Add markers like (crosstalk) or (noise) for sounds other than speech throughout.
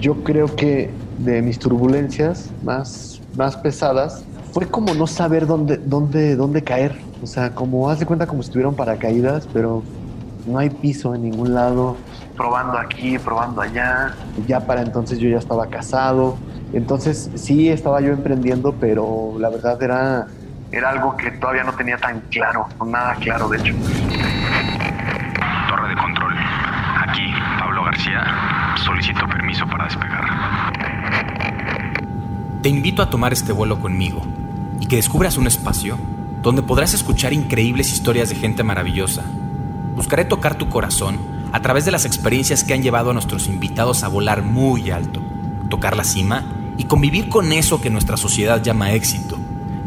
Yo creo que de mis turbulencias más, más pesadas fue como no saber dónde, dónde, dónde caer. O sea, como haz de cuenta como si estuvieron paracaídas, pero no hay piso en ningún lado. Probando aquí, probando allá. Ya para entonces yo ya estaba casado. Entonces sí estaba yo emprendiendo, pero la verdad era, era algo que todavía no tenía tan claro, nada claro de hecho. Torre de control. Aquí, Pablo García. Solicito permiso para despegar. Te invito a tomar este vuelo conmigo y que descubras un espacio donde podrás escuchar increíbles historias de gente maravillosa. Buscaré tocar tu corazón a través de las experiencias que han llevado a nuestros invitados a volar muy alto, tocar la cima y convivir con eso que nuestra sociedad llama éxito.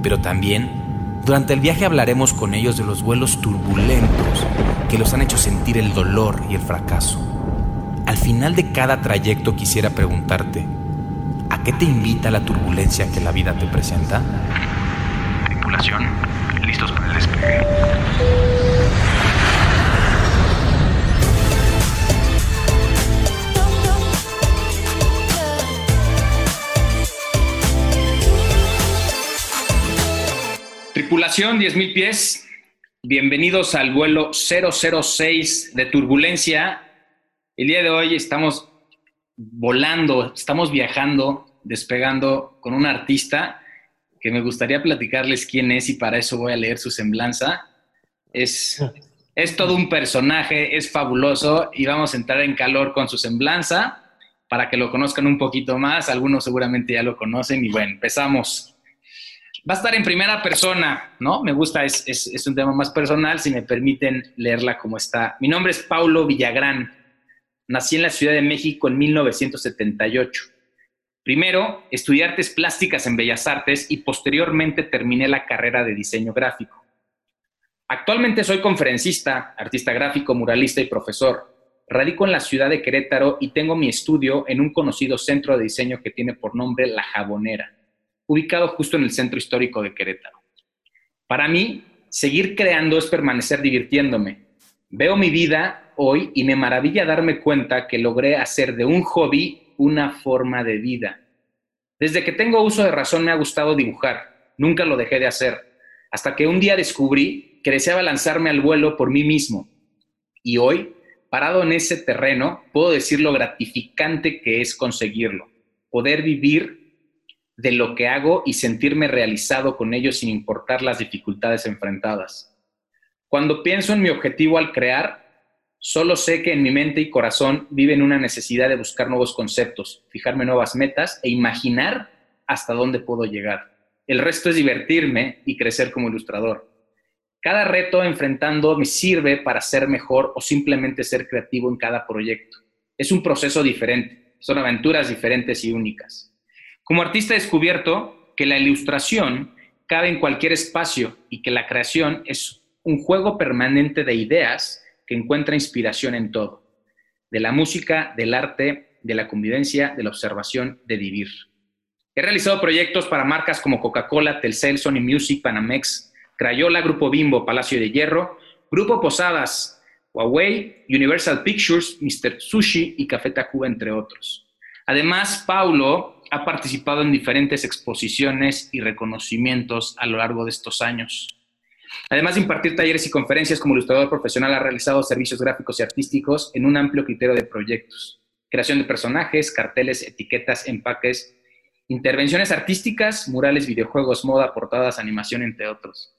Pero también, durante el viaje hablaremos con ellos de los vuelos turbulentos que los han hecho sentir el dolor y el fracaso. Al final de cada trayecto quisiera preguntarte, ¿a qué te invita la turbulencia que la vida te presenta? Tripulación, listos para el despegue. Tripulación 10.000 pies, bienvenidos al vuelo 006 de Turbulencia. El día de hoy estamos volando, estamos viajando, despegando con un artista que me gustaría platicarles quién es y para eso voy a leer su semblanza. Es, es todo un personaje, es fabuloso y vamos a entrar en calor con su semblanza para que lo conozcan un poquito más. Algunos seguramente ya lo conocen y bueno, empezamos. Va a estar en primera persona, ¿no? Me gusta, es, es, es, un tema más personal, si me permiten leerla como está. Mi nombre es Paulo Villagrán. Nací en la Ciudad de México en 1978. Primero, estudié artes plásticas en Bellas Artes y posteriormente terminé la carrera de diseño gráfico. Actualmente soy conferencista, artista gráfico, muralista y profesor. Radico en la ciudad de Querétaro y tengo mi estudio en un conocido centro de diseño que tiene por nombre La Jabonera ubicado justo en el centro histórico de Querétaro. Para mí, seguir creando es permanecer divirtiéndome. Veo mi vida hoy y me maravilla darme cuenta que logré hacer de un hobby una forma de vida. Desde que tengo uso de razón me ha gustado dibujar, nunca lo dejé de hacer, hasta que un día descubrí que deseaba lanzarme al vuelo por mí mismo. Y hoy, parado en ese terreno, puedo decir lo gratificante que es conseguirlo, poder vivir de lo que hago y sentirme realizado con ello sin importar las dificultades enfrentadas. Cuando pienso en mi objetivo al crear, solo sé que en mi mente y corazón viven una necesidad de buscar nuevos conceptos, fijarme nuevas metas e imaginar hasta dónde puedo llegar. El resto es divertirme y crecer como ilustrador. Cada reto enfrentando me sirve para ser mejor o simplemente ser creativo en cada proyecto. Es un proceso diferente, son aventuras diferentes y únicas. Como artista he descubierto que la ilustración cabe en cualquier espacio y que la creación es un juego permanente de ideas que encuentra inspiración en todo, de la música, del arte, de la convivencia, de la observación, de vivir. He realizado proyectos para marcas como Coca-Cola, Telcel, Sony Music, Panamex, Crayola, Grupo Bimbo, Palacio de Hierro, Grupo Posadas, Huawei, Universal Pictures, Mr. Sushi y Café Tacuba, entre otros. Además, Paulo ha participado en diferentes exposiciones y reconocimientos a lo largo de estos años. Además de impartir talleres y conferencias como ilustrador profesional, ha realizado servicios gráficos y artísticos en un amplio criterio de proyectos. Creación de personajes, carteles, etiquetas, empaques, intervenciones artísticas, murales, videojuegos, moda, portadas, animación, entre otros.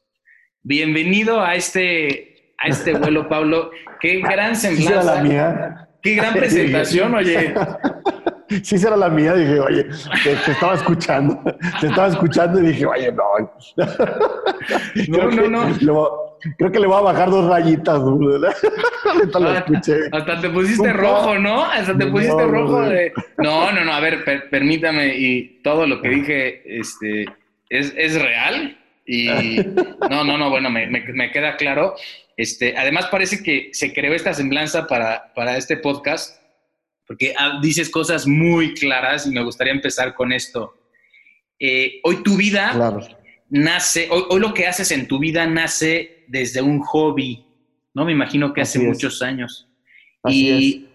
Bienvenido a este, a este vuelo, Pablo. Qué gran (laughs) semblanza. Qué gran (laughs) presentación, oye. (laughs) sí será la mía, dije, oye, te, estaba escuchando, te estaba escuchando y dije, oye, no. (laughs) No, no, no. creo que le voy a bajar dos rayitas. (laughs) Ah, hasta, te pusiste rojo, ¿no? Hasta te pusiste rojo de... No, no, no, a ver, permítame, y todo lo que dije este, es, es real. Y no, no, no, bueno, me, me, queda claro. Este, además parece que se creó esta semblanza para, para este podcast porque ah, dices cosas muy claras y me gustaría empezar con esto. Eh, hoy tu vida nace, hoy, lo que haces en tu vida nace desde un hobby, ¿no? Me imagino que hace muchos años. y,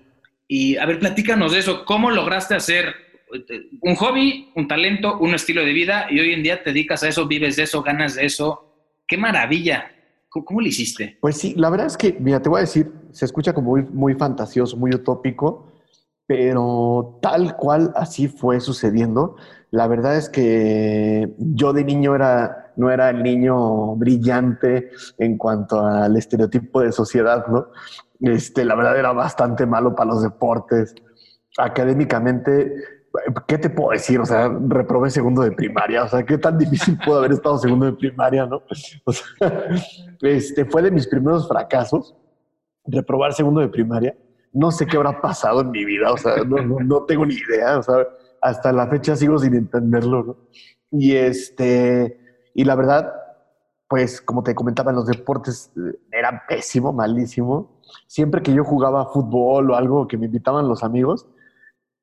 y, a ver, platícanos de eso. ¿Cómo lograste hacer eh, un hobby, un talento, un estilo de vida y hoy en día te dedicas a eso, vives de eso, ganas de eso? ¡Qué maravilla! ¿Cómo, cómo lo hiciste? Pues sí, la verdad es que, mira, te voy a decir, se escucha como muy, muy fantasioso, muy utópico, pero tal cual así fue sucediendo. La verdad es que yo de niño era, no era el niño brillante en cuanto al estereotipo de sociedad, ¿no? Este, la verdad era bastante malo para los deportes. Académicamente, ¿qué te puedo decir? O sea, reprobé segundo de primaria. O sea, qué tan difícil (laughs) pudo haber estado segundo de primaria, ¿no? O sea, (laughs) este, fue de mis primeros fracasos reprobar segundo de primaria. No sé qué habrá pasado en mi vida, o sea, no, tengo ni idea, o sea, hasta la fecha sigo sin entenderlo, ¿no? Y este, y la verdad, pues como te comentaba, en los deportes eh, era pésimo, malísimo. Siempre que yo jugaba fútbol o algo que me invitaban los amigos,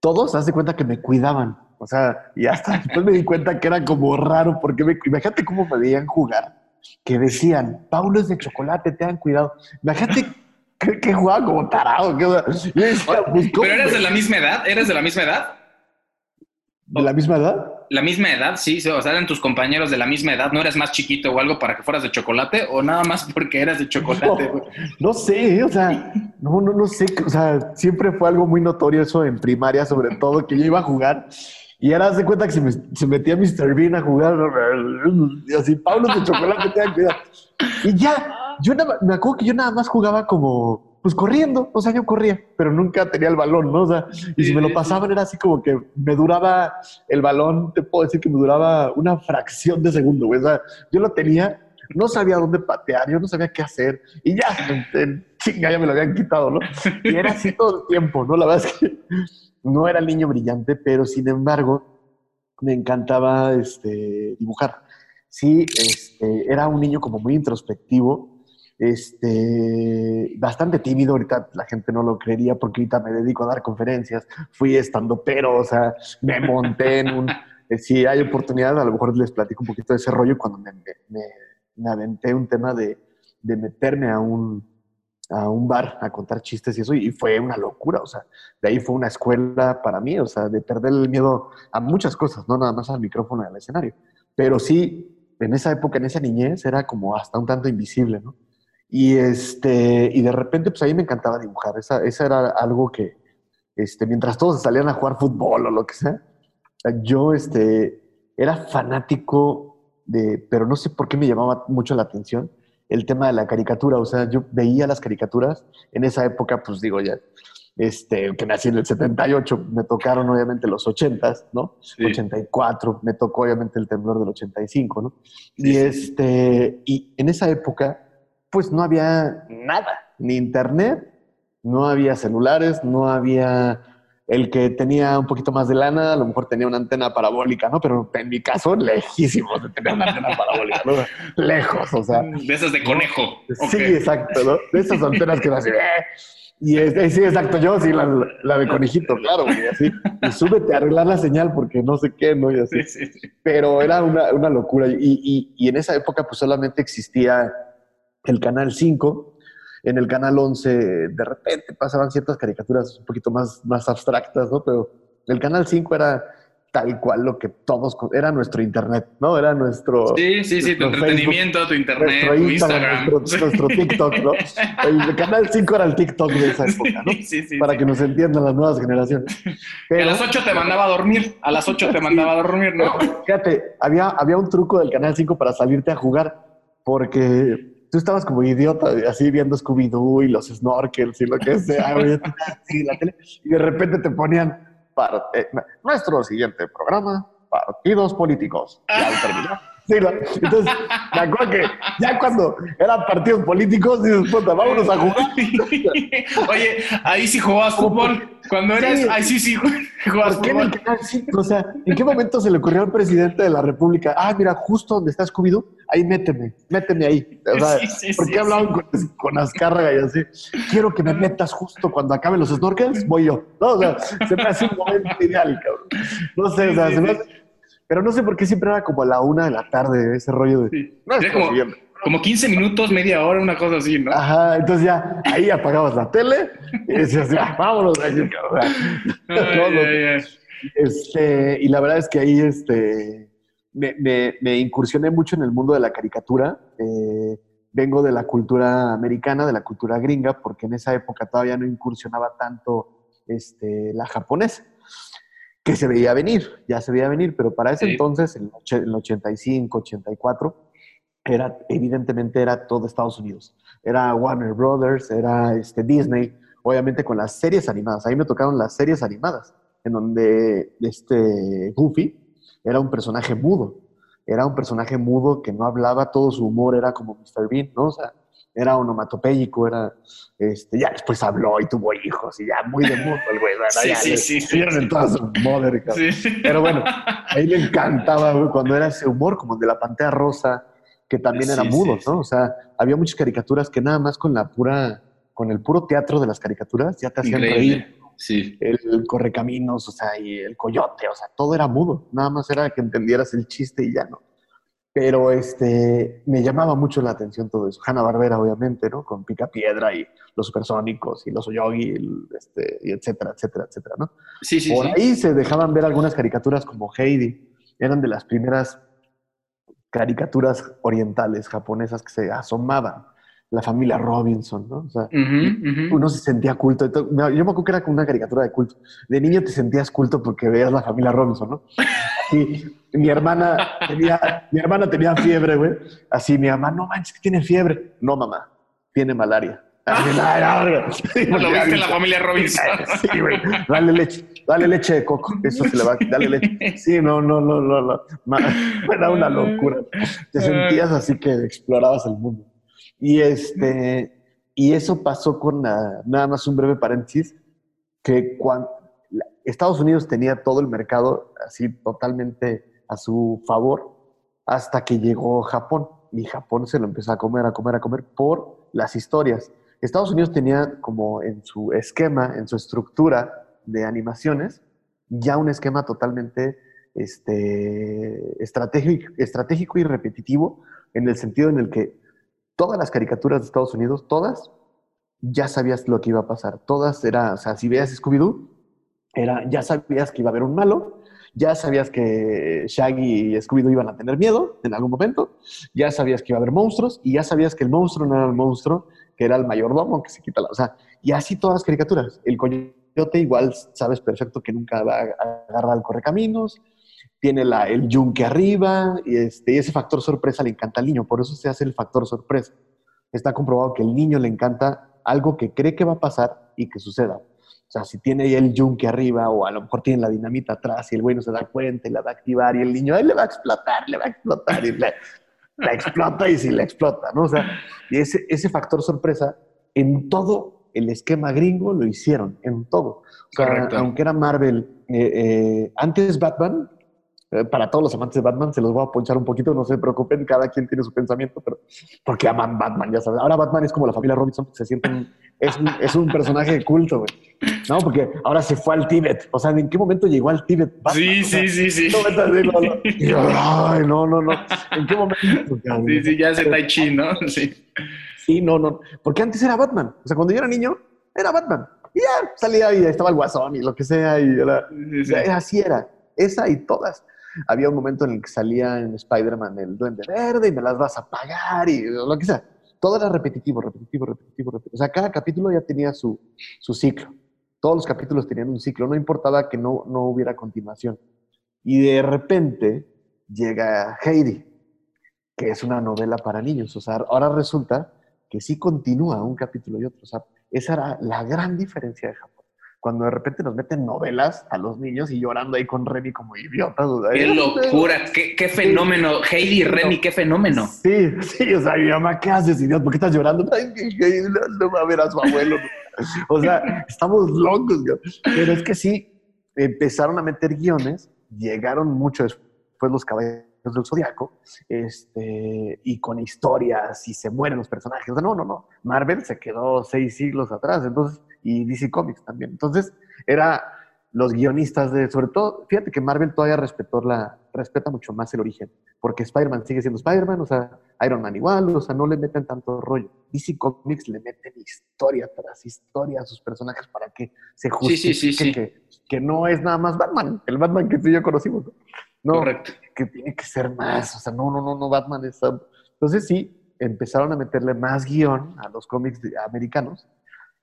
todos, haz de cuenta que me cuidaban. O sea, y hasta después me di cuenta que era como raro, porque me, imagínate cómo me veían jugar, que decían, Paulo es de chocolate, te han cuidado. Imagínate que, que jugaba como tarado. Que, decía, pues, ¿cómo ¿Pero eres de la misma edad? ¿Eres de la misma edad? ¿De la misma edad? La misma edad, sí, sí, o sea, eran tus compañeros de la misma edad, ¿no eras más chiquito o algo para que fueras de chocolate o nada más porque eras de chocolate? No sé, o sea, no, no, no sé, o sea, siempre fue algo muy notorio eso en primaria, sobre todo, que yo iba a jugar y ahora de cuenta que se, me, se metía Mr. Bean a jugar y así, Pablo de chocolate, ten cuidado. Y ya, yo nada- me acuerdo que yo nada más jugaba como, pues corriendo, o sea, yo corría, pero nunca tenía el balón, ¿no? O sea, y si me lo pasaban era así como que me duraba el balón, te puedo decir que me duraba una fracción de segundo, güey, o sea, yo lo tenía no sabía dónde patear, yo no sabía qué hacer. Y ya, chinga, ya me lo habían quitado, ¿no? (laughs) Y era así todo el tiempo, ¿no? La verdad es que no era el niño brillante, pero sin embargo, me encantaba este, dibujar. Sí, este, era un niño como muy introspectivo, este, bastante tímido. Ahorita la gente no lo creería porque ahorita me dedico a dar conferencias. Fui estando pero, o sea, me monté en un. eh, si hay oportunidad, a lo mejor les platico un poquito de ese rollo cuando me, me, me- aventé un tema de, de meterme a un, a un bar a contar chistes y eso, y fue una locura, o sea, de ahí fue una escuela para mí, o sea, de perder el miedo a muchas cosas, no nada más al micrófono y al escenario, pero sí, en esa época, en esa niñez, era como hasta un tanto invisible, ¿no? Y, este, y de repente, pues ahí me encantaba dibujar, esa, esa era algo que, este, mientras todos salían a jugar fútbol o lo que sea, yo este, era fanático de, pero no sé por qué me llamaba mucho la atención, el tema de la caricatura. O sea, yo veía las caricaturas en esa época, pues digo ya, este, que nací en el 78, me tocaron obviamente los 80s, ¿no? Sí. 84, me tocó obviamente el temblor del 85, ¿no? Sí, y sí. este, y en esa época, pues no había nada, ni internet, no había celulares, no había el que tenía un poquito más de lana, a lo mejor tenía una antena parabólica, ¿no? Pero en mi caso, lejísimos de tener una antena parabólica, ¿no? Lejos, o sea. De esas de conejo. Sí, exacto, ¿no? De esas antenas que así, ¡eh! Y sí, exacto, yo sí, la, la de conejito, claro, güey, así. Y súbete a arreglar la señal porque no sé qué, ¿no? Y así Sí, sí, sí. pero era una, una locura. Y, y- y en esa época pues solamente existía el Canal 5. En el Canal 11 de repente pasaban ciertas caricaturas un poquito más, más abstractas, ¿no? Pero el Canal 5 era tal cual lo que todos... Era nuestro internet, ¿no? Era nuestro... Sí, sí, sí, tu entretenimiento, tu internet, nuestro tu Instagram, Instagram. Nuestro, nuestro TikTok, ¿no? El Canal 5 era el TikTok de esa época, ¿no? Sí, (laughs) sí, sí. Para que nos entiendan las nuevas generaciones. A las 8 te mandaba a dormir. A las 8 te mandaba a dormir, ¿no? Fíjate, había, había un truco del Canal 5 para salirte a jugar, porque tú estabas como idiota, así viendo Scooby-Doo y los snorkels y lo que sea, (laughs) y de repente te ponían par- eh, nuestro siguiente programa, partidos políticos. Y al terminar. Sí. Entonces, me acuerdo que ya cuando eran partidos políticos, dices, puta, vámonos a jugar. (laughs) Oye, ahí sí jugabas fútbol. Cuando eras, Sí. ahí sí, sí jugabas ¿Por qué en fútbol. 5? O sea, ¿en qué momento se le ocurrió al presidente de la República? Ah, mira, justo donde está Scooby-Doo, ahí méteme, méteme ahí. O sea, Sí, sí, ¿por qué hablaban con, con Azcárraga y así? Quiero que me metas justo cuando acaben los snorkels, voy yo. No, o sea, se me hace un momento ideal, cabrón. No sé, o sea, se me hace- Pero no sé por qué siempre era como a la una de la tarde ese rollo de... Sí. Como, como 15 minutos, media hora, una cosa así, ¿no? Ajá, entonces ya ahí apagabas la tele y decías, vámonos. Ay, ay, ay. Este, y la verdad es que ahí este, me, me, me, incursioné mucho en el mundo de la caricatura. Eh, vengo de la cultura americana, de la cultura gringa, porque en esa época todavía no incursionaba tanto este, la japonesa, que se veía venir, ya se veía venir, pero para ese entonces, en el 85, 84, era, evidentemente era todo Estados Unidos. Era Warner Brothers, era este, Disney, obviamente con las series animadas. Ahí me tocaron las series animadas en donde este Goofy era un personaje mudo. Era un personaje mudo que no hablaba, todo su humor era como Mr. Bean, ¿no? O sea, era onomatopéyico, era, este, ya después habló y tuvo hijos y ya muy de mudo el güey, Sí, sí, sí, sí, en toda su mother, Pero bueno, (laughs) a él le encantaba, güey, cuando era ese humor, como el de la Pantera Rosa, que también era mudo, ¿no? O sea, había muchas caricaturas que nada más con la pura, con el puro teatro de las caricaturas ya te hacían reír Sí. El correcaminos, o sea, y el coyote, o sea, todo era mudo. Nada más era que entendieras el chiste y ya no. Pero este, me llamaba mucho la atención todo eso. Hanna Barbera, obviamente, ¿no? Con Pica Piedra y los supersónicos y los Oyogi, este, y etcétera, etcétera, etcétera, ¿no? Sí, sí. Por ahí se dejaban ver algunas caricaturas como Heidi. Eran de las primeras caricaturas orientales japonesas que se asomaban la familia Robinson, ¿no? O sea, uno se sentía culto. Yo me acuerdo que era como una caricatura de culto. De niño te sentías culto porque veías la familia Robinson, ¿no? Mi hermana tenía, mi hermana tenía fiebre, güey. Así, mi mamá, no manches, que tiene fiebre. No, mamá, tiene malaria. (laughs) ¿Lo viste en la familia Robinson? Sí, güey. Dale leche, dale leche de coco. Eso se le va, dale leche. Sí, no, no, no, no. no. Era una locura. Te sentías así que explorabas el mundo. Y, este, y eso pasó con nada más un breve paréntesis, que cuando Estados Unidos tenía todo el mercado así totalmente a su favor hasta que llegó Japón. Y Japón se lo empezó a comer, a comer, a comer por las historias. Estados Unidos tenía como en su esquema, en su estructura de animaciones, ya un esquema totalmente este, estratégico, estratégico y repetitivo, en el sentido en el que todas las caricaturas de Estados Unidos, todas, ya sabías lo que iba a pasar. Todas era, o sea, si veías Scooby-Doo, era, ya sabías que iba a haber un malo, ya sabías que Shaggy y Scooby-Doo iban a tener miedo en algún momento, ya sabías que iba a haber monstruos y ya sabías que el monstruo no era el monstruo, que era el mayordomo que se quita la... O sea, y así todas las caricaturas. El coyote igual sabes perfecto que nunca va a agarrar al correcaminos, tiene la, el yunque arriba, y, este, ese factor sorpresa le encanta al niño, por eso se hace el factor sorpresa. Está comprobado que el niño le encanta algo que cree que va a pasar y que suceda. O sea, si tiene ahí el yunque arriba o a lo mejor tiene la dinamita atrás y el güey no se da cuenta y la va a activar y el niño, ahí le va a explotar, le va a explotar y la explota y si le explota, ¿no? O sea, y ese, ese factor sorpresa en todo el esquema gringo lo hicieron, en todo. O sea, aunque era Marvel, eh, eh, antes Batman para todos los amantes de Batman, se los voy a ponchar un poquito, no se preocupen, cada quien tiene su pensamiento, pero porque aman Batman, ya sabes. Ahora Batman es como la familia Robinson, se sienten, es un, es un personaje de culto, güey. No, porque ahora se fue al Tíbet. O sea, ¿en qué momento llegó al Tíbet? Sí, sí, sí, sí. Ay, no, no, no. ¿En qué momento? Sí, sí, ya es Tai Chi, ¿no? Sí. Sí, no, no. Porque antes era Batman. O sea, cuando yo era niño, era Batman. Y ya salía y estaba el guasón y lo que sea. Y era, así era. Esa y todas había un momento en el que salía en Spider-Man el Duende Verde y me las vas a pagar y lo que sea. Todo era repetitivo, repetitivo, repetitivo, repetitivo. O sea, cada capítulo ya tenía su, su ciclo. Todos los capítulos tenían un ciclo. No importaba que no, no hubiera continuación. Y de repente llega Heidi, que es una novela para niños. O sea, ahora resulta que sí continúa un capítulo y otro. O sea, esa era la gran diferencia de Japón cuando de repente nos meten novelas a los niños y llorando ahí con Remy como idiotas. ¡Qué locura! Qué, fenómeno! Heidi y Remy, qué fenómeno. Sí, sí, o sea, mi mamá, ¿qué haces, idiota? ¿Por qué estás llorando? Ay, no, va a ver a su abuelo. o sea, estamos locos. Pero es que sí, empezaron a meter guiones, llegaron mucho después los caballeros del Zodiaco, este, y con historias, y se mueren los personajes. O sea, no, no, no. Marvel se quedó seis siglos atrás, entonces y DC Comics también. Entonces, era, los guionistas de, sobre todo, fíjate que Marvel todavía respetó la, respeta mucho más el origen, porque Spider-Man sigue siendo Spider-Man, o sea, Iron Man igual, o sea, no le meten tanto rollo. DC Comics le meten historia tras historia a sus personajes para que se justifique Que, que, no es nada más Batman, el Batman que tú y yo conocimos. No, Correcto. que tiene que ser más, o sea, no, no, no, no, Batman es... Entonces sí, empezaron a meterle más guion a los cómics americanos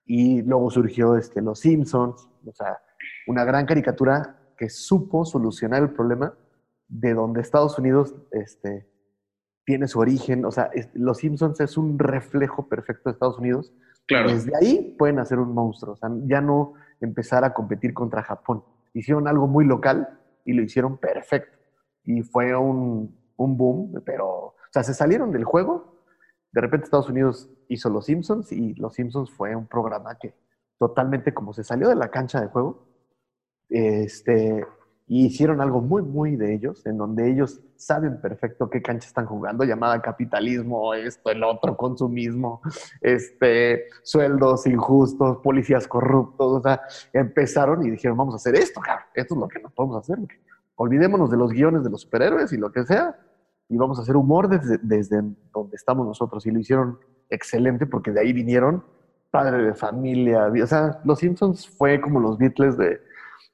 y luego surgió este, Los Simpsons, o sea, una gran caricatura que supo solucionar el problema de donde Estados Unidos este, tiene su origen. O sea, Los Simpsons es un reflejo perfecto de Estados Unidos. Claro. Desde ahí pueden hacer un monstruo. O sea, ya no empezar a competir contra Japón. Hicieron algo muy local y lo hicieron perfecto. Y fue un, un boom, pero, o sea, se salieron del juego. De repente Estados Unidos hizo Los Simpsons y Los Simpsons fue un programa que totalmente como se salió de la cancha de juego, este, y hicieron algo muy, muy de ellos, en donde ellos saben perfecto qué cancha están jugando, llamada capitalismo, esto, el otro, consumismo, este, sueldos injustos, policías corruptos, o sea, empezaron y dijeron, vamos a hacer esto, esto es lo que no podemos hacer, olvidémonos de los guiones de los superhéroes y lo que sea, y vamos a hacer humor desde, desde donde estamos nosotros, y lo hicieron excelente porque de ahí vinieron padre de familia, o sea, Los Simpsons fue como los Beatles de,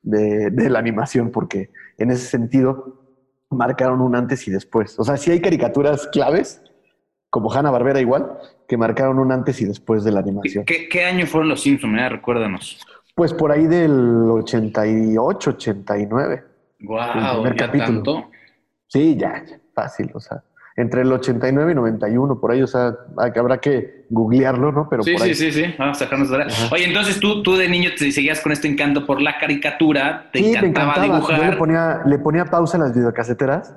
de, la animación, porque en ese sentido marcaron un antes y después. O sea, sí hay caricaturas claves, como Hanna Barbera igual, que marcaron un antes y después de la animación. ¿Qué, año fueron los Simpsons? Eh? Recuérdanos. Pues por ahí del 88, 89. ¡Guau! ¿Ya tanto? Sí, ya, fácil, o sea entre el 89 y 91, por ahí, o sea, habrá que googlearlo, ¿no? Pero sí, sí, sí, sí, vamos a sacarnos de Oye, entonces tú, tú de niño te seguías con este encanto por la caricatura, te encantaba, dibujar. Yo le ponía, le ponía pausa en las videocaseteras.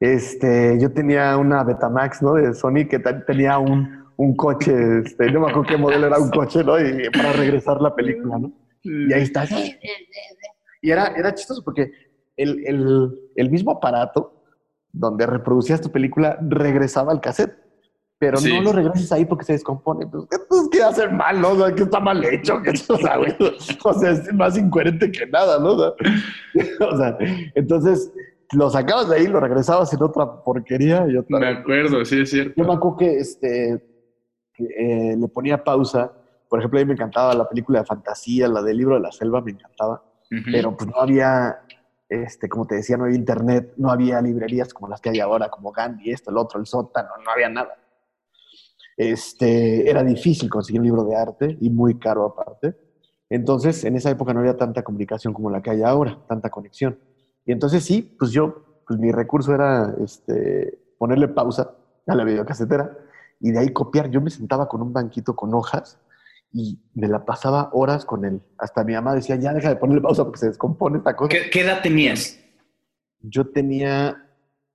Este, yo tenía una Betamax, ¿no? De Sony que tenía un, un coche, este, no me acuerdo qué modelo era un coche, ¿no? Y para regresar la película, ¿no? Y ahí está. Y era, era chistoso porque el, el, el mismo aparato donde reproducías tu película, regresaba al cassette. Pero no lo regreses ahí porque se descompone. Pues, ¿qué hacer mal, no? O sea, que está mal hecho. o, sea, es más incoherente que nada, ¿no? (laughs) O sea, entonces lo sacabas de ahí, lo regresabas en otra porquería y otra. Me acuerdo, sí, es cierto. Yo me acuerdo que este, eh, le ponía pausa. Por ejemplo, a mí me encantaba la película de fantasía, la del libro de la selva, me encantaba. Pero pues no había este, como te decía, no había internet, no había librerías como las que hay ahora, como Gandhi, esto, el otro, el sótano, no había nada. Este, era difícil conseguir un libro de arte y muy caro aparte. Entonces, en esa época no había tanta comunicación como la que hay ahora, tanta conexión. Y entonces sí, pues yo, pues mi recurso era este, ponerle pausa a la videocasetera y de ahí copiar. Yo me sentaba con un banquito con hojas y me la pasaba horas con él. Hasta mi mamá decía, ya deja de ponerle pausa porque se descompone esta cosa. ¿Qué, edad tenías? Yo tenía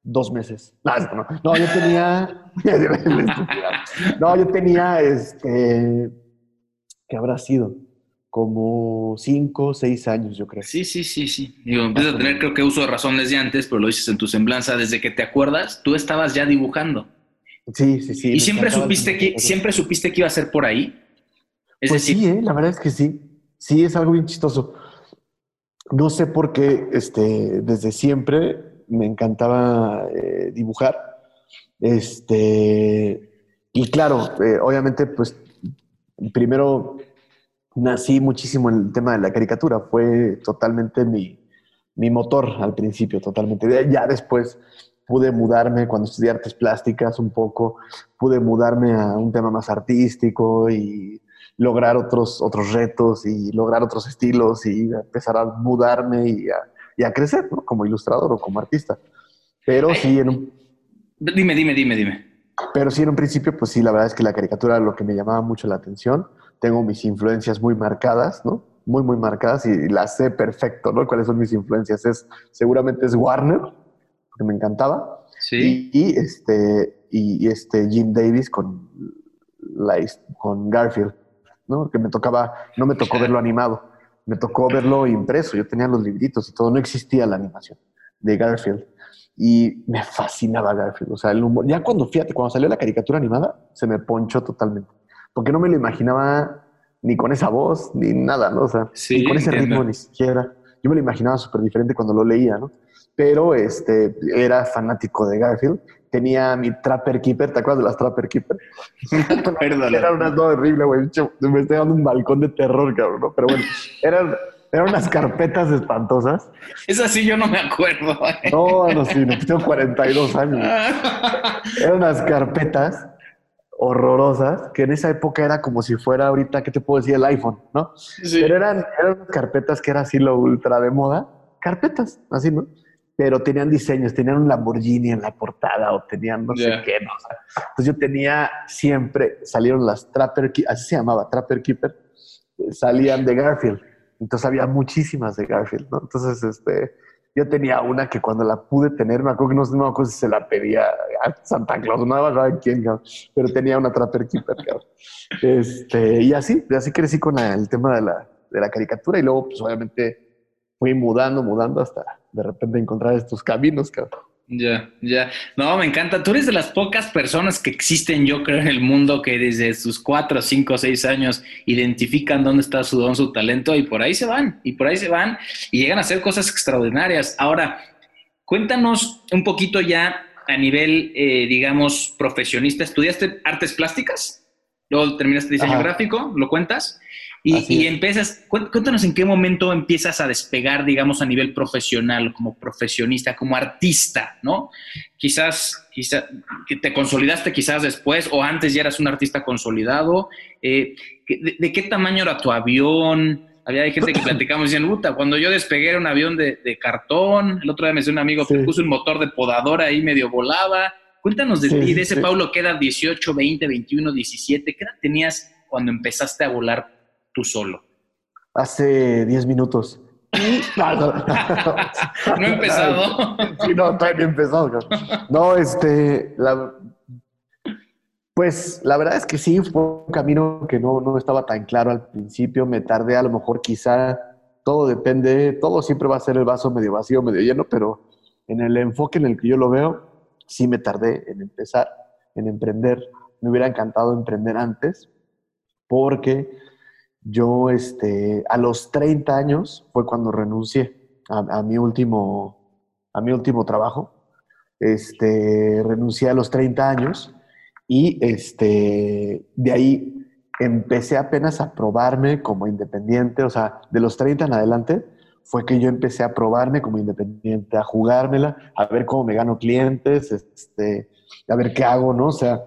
dos meses. (laughs) No, no, yo tenía... (laughs) no, yo tenía, este, ¿qué habrá sido? Como cinco, seis años, yo creo. Sí, sí, sí, sí. Digo, empiezas a tener, creo que uso de razón desde antes, pero lo dices en tu semblanza. Desde que te acuerdas, tú estabas ya dibujando. Sí, sí, sí. ¿Y siempre supiste, que, siempre supiste que iba a ser por ahí? Pues sí, ¿eh? la verdad es que sí. Sí, es algo bien chistoso. No sé por qué este, desde siempre me encantaba eh, dibujar. Este, y claro, eh, obviamente, pues primero nací muchísimo en el tema de la caricatura. Fue totalmente mi, mi motor al principio, totalmente. Ya después pude mudarme cuando estudié artes plásticas un poco, pude mudarme a un tema más artístico y lograr otros, otros retos y lograr otros estilos y empezar a mudarme y a, crecer como ilustrador o como artista. Pero sí, en un... Dime, dime, dime, dime. Pero sí, en un principio, pues sí, la verdad es que la caricatura era lo que me llamaba mucho la atención. Tengo mis influencias muy marcadas, ¿no? Muy, muy marcadas y las sé perfecto, ¿no? ¿Cuáles son mis influencias? Es, seguramente es Warner, que me encantaba. Sí. Y, este, y, este Jim Davis con, la, con Garfield. ¿No? Que me tocaba, no me tocó verlo animado, me tocó verlo impreso, yo tenía los libritos y todo, no existía la animación de Garfield. Y me fascinaba Garfield, o sea, el humor. Ya cuando, fíjate, cuando salió la caricatura animada, se me ponchó totalmente, porque no me lo imaginaba ni con esa voz, ni nada, ¿no? O sea, ni con ese ritmo, ni siquiera. yo me lo imaginaba súper diferente cuando lo leía, ¿no? Pero este, era fanático de Garfield. Tenía mi Trapper Keeper, ¿te acuerdas de las Trapper Keeper? (laughs) era una no, horrible, güey. Me estoy dando un balcón de terror, cabrón, ¿no? Pero bueno, eran, eran unas carpetas espantosas. Esa sí yo no me acuerdo. ¿eh? No, no, sí, no, tengo 42 años. (laughs) eran unas carpetas horrorosas, que en esa época era como si fuera ahorita, ¿qué te puedo decir? El iPhone, ¿no? Sí. Pero eran, eran unas carpetas que era así lo ultra de moda. Carpetas, así, ¿no? Pero tenían diseños, tenían un Lamborghini en la portada o tenían no sé qué, ¿no? entonces yo tenía siempre, salieron las Trapper, así se llamaba, Trapper Keeper, salían de Garfield. Entonces había muchísimas de Garfield, ¿no? Entonces, este, yo tenía una que cuando la pude tener, me acuerdo que no, no me acuerdo si se la pedía a Santa Claus, no a quién, pero tenía una Trapper Keeper, Este, y así, así crecí con el tema de la, de la caricatura y luego, pues obviamente, fui mudando, mudando hasta de repente encontrar estos caminos, cabrón. Ya, ya. No, me encanta. Tú eres de las pocas personas que existen, yo creo, en el mundo que desde sus cuatro, cinco, seis años identifican dónde está su don, su talento y por ahí se van, y por ahí se van y llegan a hacer cosas extraordinarias. Ahora, cuéntanos un poquito ya a nivel, eh, digamos, profesionista. ¿Estudiaste artes plásticas? Luego terminaste diseño gráfico, ¿lo cuentas? Y, empiezas, cuéntanos en qué momento empiezas a despegar, digamos, a nivel profesional, como profesionista, como artista, ¿no? Quizás, quizás, te consolidaste quizás después o antes ya eras un artista consolidado. Eh, de, qué tamaño era tu avión? Había gente que (clears throat) platicamos y decían, puta, cuando yo despegué era un avión de, cartón. El otro día me decía un amigo que puso un motor de podadora ahí medio volaba. Cuéntanos de ti, de ese Paulo que era 18, 20, 21, 17. ¿Qué edad tenías cuando empezaste a volar tú solo? Hace 10 minutos. (laughs) no, he empezado. sí, no, todavía he empezado. No, este, pues la verdad es que sí, fue un camino que no, no estaba tan claro al principio. Me tardé, a lo mejor quizá, todo depende, todo siempre va a ser el vaso medio vacío, medio lleno, pero en el enfoque en el que yo lo veo, sí me tardé en empezar, en emprender. Me hubiera encantado emprender antes, porque yo, este, a los 30 años fue cuando renuncié a, mi, último, a mi último trabajo. Este, renuncié a los 30 años y este, de ahí empecé apenas a probarme como independiente, o sea, de los 30 en adelante fue que yo empecé a probarme como independiente, a jugármela, a ver cómo me gano clientes, este, a ver qué hago, ¿no? O sea,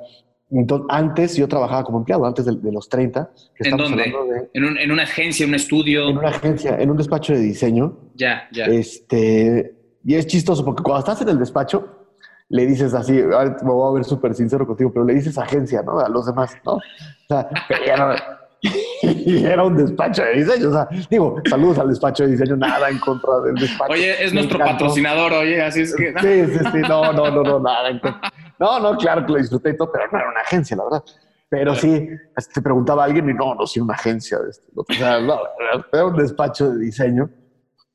entonces, antes yo trabajaba como empleado, antes de, los 30. ¿En dónde? ¿En, una agencia, un estudio? En una agencia, en un despacho de diseño. Ya, ya. Este, y es chistoso porque cuando estás en el despacho, le dices así, me voy a ver súper sincero contigo, pero le dices agencia, ¿no? A los demás, ¿no? O sea, (laughs) y era un despacho de diseño. O sea, digo, saludos al despacho de diseño, nada en contra del despacho. Oye, es nuestro patrocinador, oye, así es que. Sí, sí, sí, no, no, no, no, nada en contra. No, no, claro que lo disfruté y todo, pero no era una agencia, la verdad. Pero sí, te preguntaba a alguien y no, no, sí, una agencia. De esto. O sea, no, era un despacho de diseño.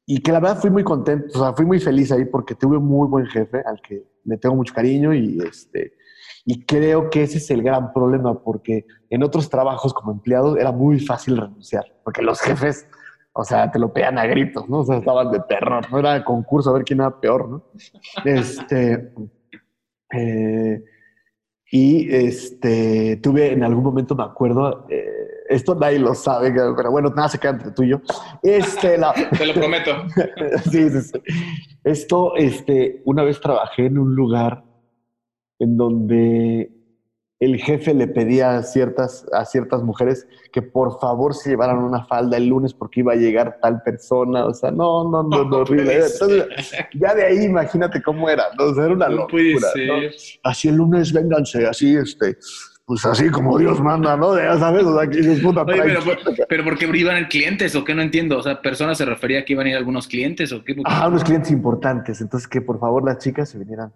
Y que la verdad fui muy contento, o sea, fui muy feliz ahí porque tuve un muy buen jefe al que le tengo mucho cariño y este. Y creo que ese es el gran problema, porque en otros trabajos como empleado era muy fácil renunciar, porque los jefes, o sea, te lo pegan a gritos, ¿no? O sea, estaban de terror, no era concurso a ver quién era peor, ¿no? Este, eh, y este, tuve en algún momento, me acuerdo, eh, esto nadie lo sabe, pero bueno, nada se queda entre tú y yo. Este, (laughs) Te lo prometo. (laughs) sí, sí, sí. Esto, este, una vez trabajé en un lugar en donde el jefe le pedía a ciertas, a ciertas mujeres que por favor se llevaran una falda el lunes porque iba a llegar tal persona. O sea, no, no, no, no (laughs) horrible. ya de ahí imagínate cómo era. ¿no? era una locura. Así el lunes, vénganse, así, este, pues así como Dios manda, ¿no? Ya sabes, o sea, que es puta Oye, pero, pero, ¿por qué iban clientes o qué? No entiendo. O sea, ¿personas se refería a que iban a ir algunos clientes o qué? Ah, unos clientes importantes. Entonces, que por favor las chicas se vinieran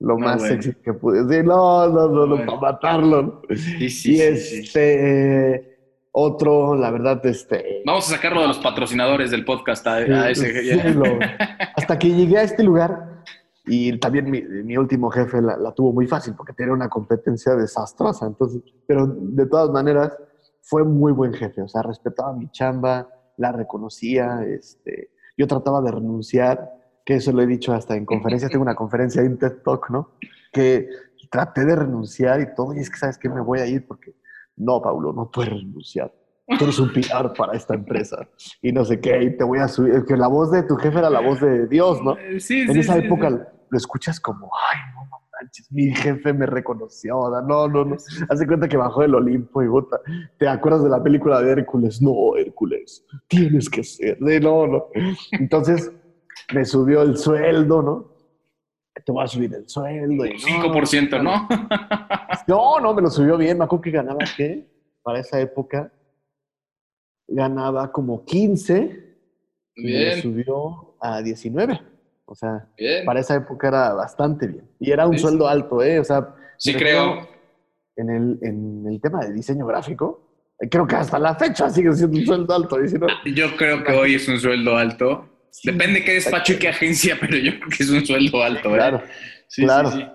lo ah, más sexy que pude. decir. no, no, no, no para matarlo. Sí, sí, y este, otro, la verdad, este... Vamos a sacarlo de los patrocinadores del podcast a, ese. (laughs) hasta que llegué a este lugar y también mi, último jefe la, tuvo muy fácil porque tenía una competencia desastrosa. Entonces, pero de todas maneras, fue muy buen jefe. O sea, respetaba mi chamba, la reconocía, este yo trataba de renunciar, que eso lo he dicho hasta en conferencias, tengo una conferencia en TED Talk, ¿no? Que traté de renunciar y todo, y es que, ¿sabes qué? Me voy a ir porque, no, Paulo, no puedes renunciar. Tú eres un pilar para esta empresa. Y no sé qué, y te voy a subir. Es que la voz de tu jefe era la voz de Dios, ¿no? Sí, en sí, esa sí, época lo escuchas como, ay, no, no manches, mi jefe me reconoció. ¿verdad? No, no, no. Hace cuenta que bajó del Olimpo y puta, ¿Te acuerdas de la película de Hércules? No, Hércules, tienes que ser. De, no, no. Entonces me subió el sueldo, ¿no? Te voy a subir el sueldo. Y no, 5%, ¿no? (laughs) no, no, me lo subió bien. Me acuerdo que ganaba, ¿qué? Para esa época, ganaba como 15 y me Bien, subió a 19. O sea, bien. para esa época era bastante bien. Y era un Sí, sueldo alto, ¿eh? O sea, Sí, creo. En el, en el tema de diseño gráfico, creo que hasta la fecha sigue siendo un sueldo alto. 19. Yo creo que hoy es un sueldo alto. Depende qué despacho y qué agencia, (laughs) pero yo creo que es un sueldo alto, ¿eh? Claro, Sí, claro. sí, sí.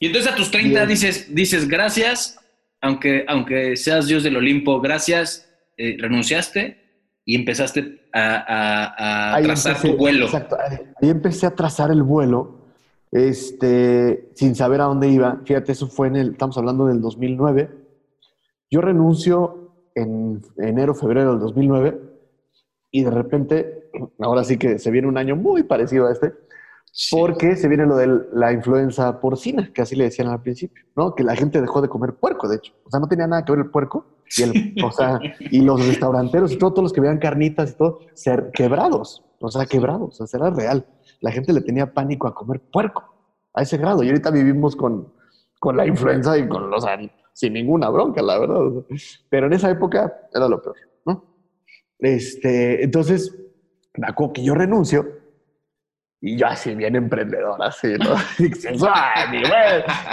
Y entonces a tus 30 Bien. dices, dices gracias, aunque, aunque seas Dios del Olimpo, gracias, eh, renunciaste y empezaste a, a- a Ahí trazar empecé- tu vuelo. Exacto, ahí, ahí empecé a trazar el vuelo, este, sin saber a dónde iba. Fíjate, eso fue en el, estamos hablando del 2009. Yo renuncio en enero, febrero del 2009 y de repente, ahora sí que se viene un año muy parecido a este, Sí. porque se viene lo de la influenza porcina, que así le decían al principio, ¿no? Que la gente dejó de comer puerco, de hecho. O sea, no tenía nada que ver el puerco. Y, el, o sea, y los restauranteros y todo, todos los que veían carnitas y todo, ser quebrados. O sea, quebrados. O sea, era real. La gente le tenía pánico a comer puerco a ese grado. Y ahorita vivimos con, con la influenza y con los sin ninguna bronca, la verdad. Sea, Pero en esa época era lo peor. Este, entonces, me acuerdo que yo renuncio y yo así bien emprendedor, así, ¿no? (laughs)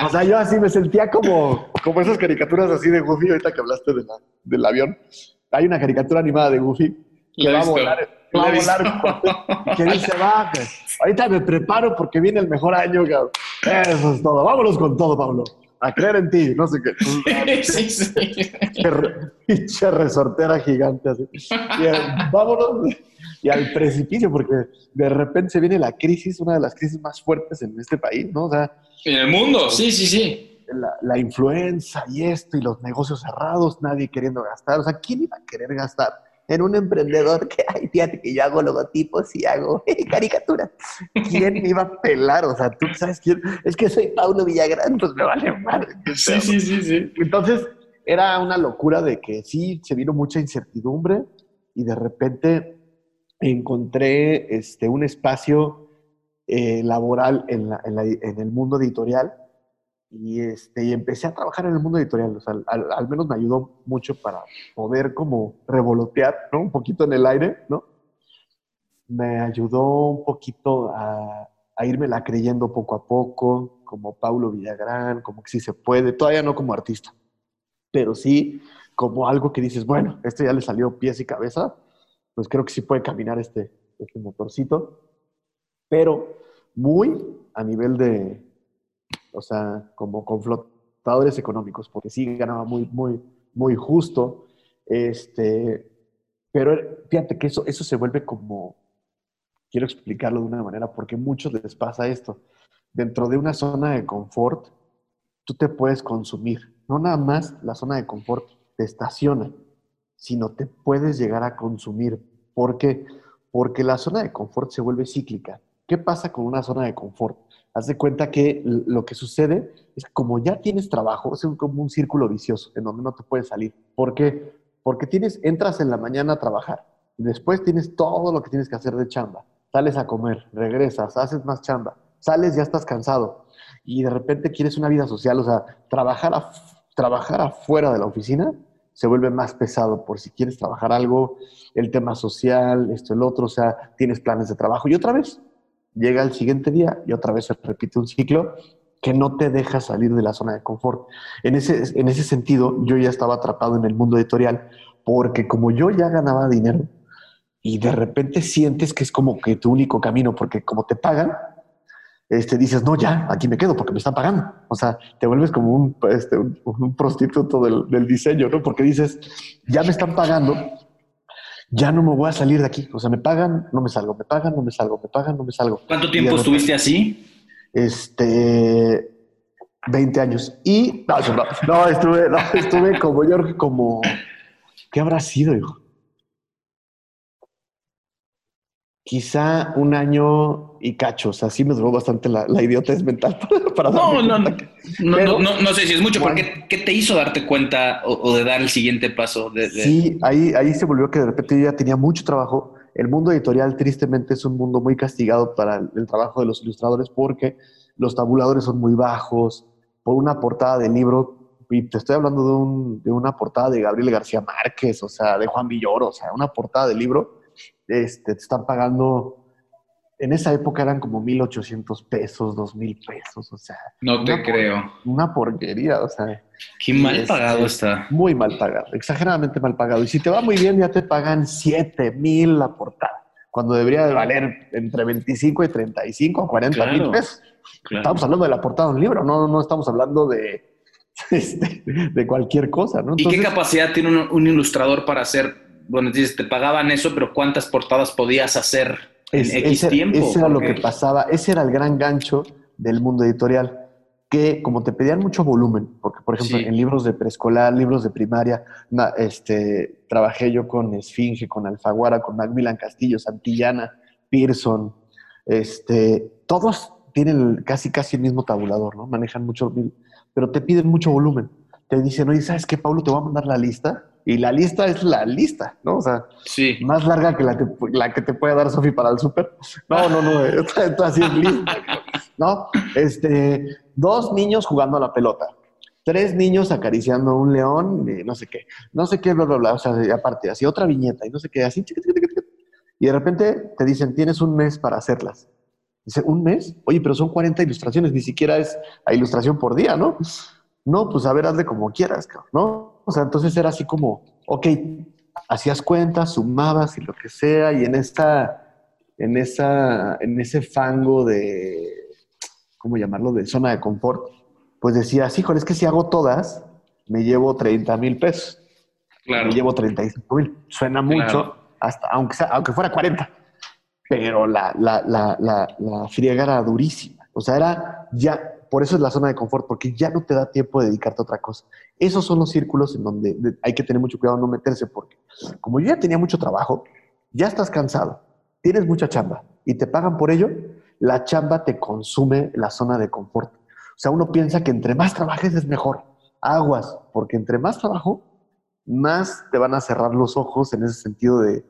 O sea, yo así me sentía como, como esas caricaturas así de Goofy, ahorita que hablaste de la- del avión. Hay una caricatura animada de Goofy que va a volar, va a volar, que dice, va, pues, ahorita me preparo porque viene el mejor año, cabrón. Eso es todo. Vámonos con todo, Pablo. A creer en ti, no sé qué. (laughs) Sí, sí. Pinche re- pinche resortera gigante así. Y, vámonos y al precipicio, porque de repente se viene la crisis, una de las crisis más fuertes en este país, ¿no? O sea, En el mundo, sí, sí, sí. la, la influenza y esto, y los negocios cerrados, nadie queriendo gastar. O sea, ¿quién iba a querer gastar en un emprendedor que, ay, fíjate que yo hago logotipos y hago (laughs) caricaturas? ¿Quién me iba a pelar? O sea, tú sabes quién. Es que soy Paulo Villagrán, pues me vale madre. Sí, sí, sí, sí. Entonces, era una locura de que sí, se vino mucha incertidumbre y de repente encontré este, un espacio eh, laboral en, la- en la- en el mundo editorial y, este, y empecé a trabajar en el mundo editorial. O sea, al, al menos me ayudó mucho para poder como revolotear, ¿no? Un poquito en el aire, ¿no? Me ayudó un poquito a, a irme la creyendo poco a poco, como Paulo Villagrán, como que sí se puede, todavía no como artista, pero sí como algo que dices, bueno, este ya le salió pies y cabeza, pues creo que sí puede caminar este, este motorcito, pero muy a nivel de, o sea, como con flotadores económicos, porque sí ganaba muy, muy, muy justo, este, pero fíjate que eso, eso se vuelve como, quiero explicarlo de una manera, porque a muchos les pasa esto, dentro de una zona de confort, tú te puedes consumir, no nada más la zona de confort te estaciona, sino te puedes llegar a consumir. ¿Por qué? Porque la zona de confort se vuelve cíclica. ¿Qué pasa con una zona de confort? Haz de cuenta que lo que sucede es que como ya tienes trabajo, es como un círculo vicioso en donde no te puedes salir. ¿Por qué? Porque tienes, entras en la mañana a trabajar, después tienes todo lo que tienes que hacer de chamba, sales a comer, regresas, haces más chamba, sales, ya estás cansado y de repente quieres una vida social, o sea, trabajar, trabajar afuera de la oficina se vuelve más pesado por si quieres trabajar algo, el tema social, esto, el otro, o sea, tienes planes de trabajo y otra vez llega el siguiente día y otra vez se repite un ciclo que no te deja salir de la zona de confort. En ese, en ese sentido, yo ya estaba atrapado en el mundo editorial porque como yo ya ganaba dinero y de repente sientes que es como que tu único camino, porque como te pagan, este, dices, no, ya, aquí me quedo porque me están pagando. O sea, te vuelves como un, este, un, prostituto del, del diseño, ¿no? Porque dices, ya me están pagando ya no me voy a salir de aquí. O sea, me pagan, no me salgo, me pagan, no me salgo, me pagan, no me salgo. ¿Cuánto tiempo estuviste así? Este, 20 años. Y, no, no, estuve, no, estuve como yo, como, ¿qué habrá sido, hijo? Quizá un año y cacho. O sea, sí me duró bastante la, la idiotez mental (laughs) para, no, no, no, no, no, sé si es mucho, porque ¿qué te hizo darte cuenta o, de dar el siguiente paso? De, Sí, ahí, ahí se volvió que de repente yo ya tenía mucho trabajo. El mundo editorial, tristemente, es un mundo muy castigado para el, trabajo de los ilustradores porque los tabuladores son muy bajos. Por una portada de libro, y te estoy hablando de, un, de una portada de Gabriel García Márquez, o sea, de Juan Villoro, o sea, una portada de libro este, te están pagando, en esa época eran como 1.800 pesos, 2.000 pesos, o sea. No te creo. Una porquería, o sea. Qué mal pagado está. Muy mal pagado, exageradamente mal pagado. Y si te va muy bien, ya te pagan 7.000 la portada, cuando debería de valer entre 25 y 35 o 40 mil pesos. Estamos hablando de la portada de un libro, no, no estamos hablando de, (laughs) este, de cualquier cosa, ¿no? ¿Y qué capacidad tiene un ilustrador para hacer bueno, dices, te pagaban eso, pero ¿cuántas portadas podías hacer en X ese, tiempo? Ese era lo que pasaba, ese era el gran gancho del mundo editorial, que como te pedían mucho volumen, porque por ejemplo en libros de preescolar, libros de primaria, este, trabajé yo con Esfinge, con Alfaguara, con Macmillan Castillo, Santillana, Pearson, este, todos tienen casi casi el mismo tabulador, ¿no? Manejan mucho, pero te piden mucho volumen. Te dicen, oye, ¿sabes qué, Pablo? Te voy a mandar la lista y la lista es la lista, ¿no? O sea, sí. más larga que la, la que te puede dar Sofi para el súper. No, no, no, (laughs) esto, así es lista, ¿no? Este, dos niños jugando a la pelota, tres niños acariciando a un león, y no sé qué, no sé qué, bla, bla, bla, o sea, aparte, así otra viñeta y no sé qué, así, y de repente te dicen, tienes un mes para hacerlas. Dice, ¿un mes? Oye, pero son 40 ilustraciones, ni siquiera es a ilustración por día, ¿no? No, pues a ver, hazle como quieras, ¿no? O sea, entonces era así como, ok, hacías cuentas, sumabas y lo que sea, y en esta, en esa, en ese fango de, ¿cómo llamarlo? De zona de confort, pues decías, híjole, es que si hago todas, me llevo 30 mil pesos. Claro. Me llevo 35 mil. Suena mucho, hasta, aunque, sea, aunque fuera 40. Pero la, la, la, la friega era durísima. O sea, era ya por eso es la zona de confort, porque ya no te da tiempo de dedicarte a otra cosa. Esos son los círculos en donde hay que tener mucho cuidado no meterse, porque como yo ya tenía mucho trabajo, ya estás cansado, tienes mucha chamba y te pagan por ello, la chamba te consume la zona de confort. O sea, uno piensa que entre más trabajes es mejor. Aguas, porque entre más trabajo, más te van a cerrar los ojos en ese sentido de,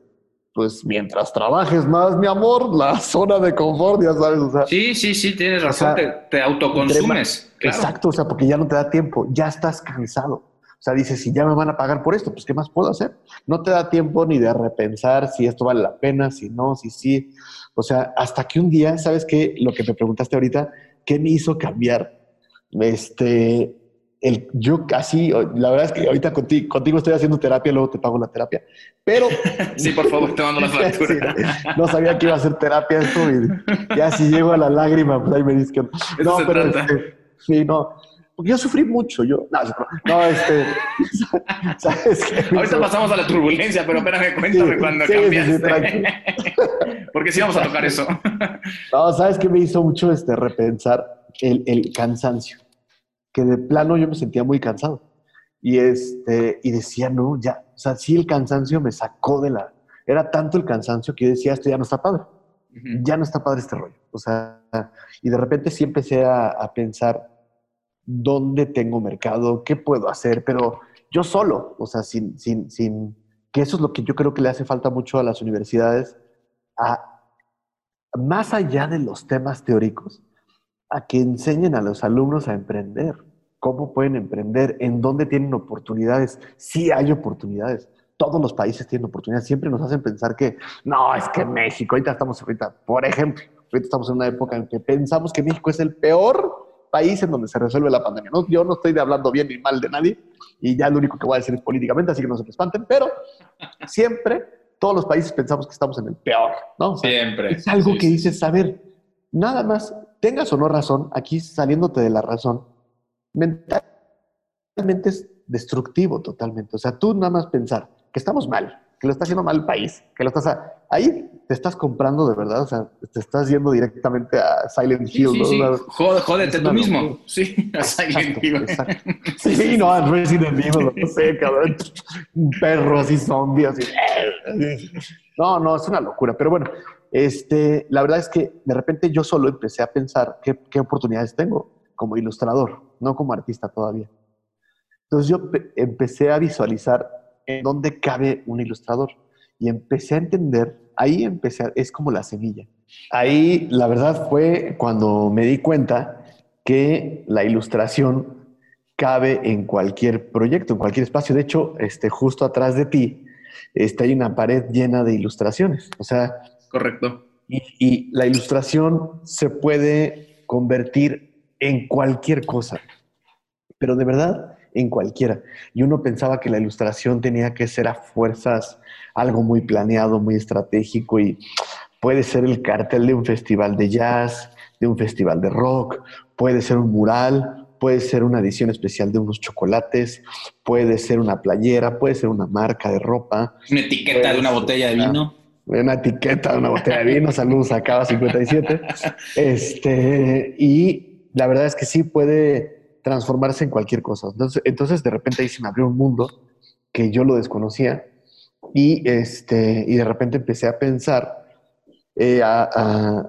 pues mientras trabajes más, mi amor, la (laughs) zona de confort, ya sabes, o sea. Sí, sí, sí, tienes razón, te, autoconsumes. Exacto, o sea, porque ya no te da tiempo, ya estás cansado. O sea, dices, si ya me van a pagar por esto, pues ¿qué más puedo hacer? No te da tiempo ni de repensar si esto vale la pena, si no, si sí. O sea, hasta que un día, ¿sabes qué? Lo que me preguntaste ahorita, ¿qué me hizo cambiar? Este, el, yo casi, la verdad es que ahorita contigo, contigo, estoy haciendo terapia, luego te pago la terapia, pero... (laughs) sí, por favor, te mando la (laughs) factura. no sabía que iba a hacer terapia esto y ya si llego a la lágrima, pues ahí me dices que... No, pero este, sí, no, porque yo sufrí mucho, yo... No, no este... (laughs) ¿sabes qué? Ahorita pasamos a la turbulencia, pero espérame, cuéntame cuando sí, cambiaste. porque sí vamos a tocar eso. no, ¿sabes qué me hizo mucho este repensar el, el cansancio? Que de plano yo me sentía muy cansado. Y, este, y decía, no, ya, o sea, sí el cansancio me sacó de la... Era tanto el cansancio que yo decía, esto ya no está padre. Ya no está padre este rollo. O sea, y de repente sí empecé a, pensar dónde tengo mercado, qué puedo hacer, pero yo solo, o sea, sin, sin, sin, que eso es lo que yo creo que le hace falta mucho a las universidades, a, más allá de los temas teóricos, a que enseñen a los alumnos a emprender. ¿Cómo pueden emprender? ¿En dónde tienen oportunidades? Sí hay oportunidades. Todos los países tienen oportunidades. Siempre nos hacen pensar que, no, es que México, ahorita estamos ahorita, por ejemplo, ahorita estamos en una época en que pensamos que México es el peor país en donde se resuelve la pandemia. ¿no? Yo no estoy hablando bien ni mal de nadie y ya lo único que voy a decir es políticamente, así que no se me espanten, pero siempre todos los países pensamos que estamos en el peor, ¿no? siempre. Es algo que dices, a ver, nada más tengas o no razón, aquí saliéndote de la razón, mentalmente es destructivo totalmente. O sea, tú nada más pensar que estamos mal que lo está haciendo mal el país, que lo estás... ahí te estás comprando de verdad, o sea, te estás yendo directamente a Silent Hill, sí, sí, jódete tú mismo. Sí, a Silent Hill. Sí, no, a Resident Evil, no sé, cabrón. Un perro así zombie, así. No, no, es una locura. Pero bueno, este, la verdad es que de repente yo solo empecé a pensar qué, qué oportunidades tengo como ilustrador, no como artista todavía. Entonces yo empecé a visualizar en dónde cabe un ilustrador y empecé a entender, ahí empecé, es como la semilla. Ahí la verdad fue cuando me di cuenta que la ilustración cabe en cualquier proyecto, en cualquier espacio. De hecho, este, justo atrás de ti está hay una pared llena de ilustraciones. O sea, correcto. Y, y la ilustración se puede convertir en cualquier cosa. Pero de verdad, en cualquiera. Y uno pensaba que la ilustración tenía que ser a fuerzas algo muy planeado, muy estratégico y puede ser el cartel de un festival de jazz, de un festival de rock, puede ser un mural, puede ser una edición especial de unos chocolates, puede ser una playera, puede ser una marca de ropa. Una etiqueta de una botella de vino. Una, etiqueta de una botella de vino, saludos a Cava 57. (laughs) Este, y la verdad es que sí puede transformarse en cualquier cosa. Entonces, entonces de repente ahí se me abrió un mundo que yo lo desconocía y, este, y de repente empecé a pensar, eh, a,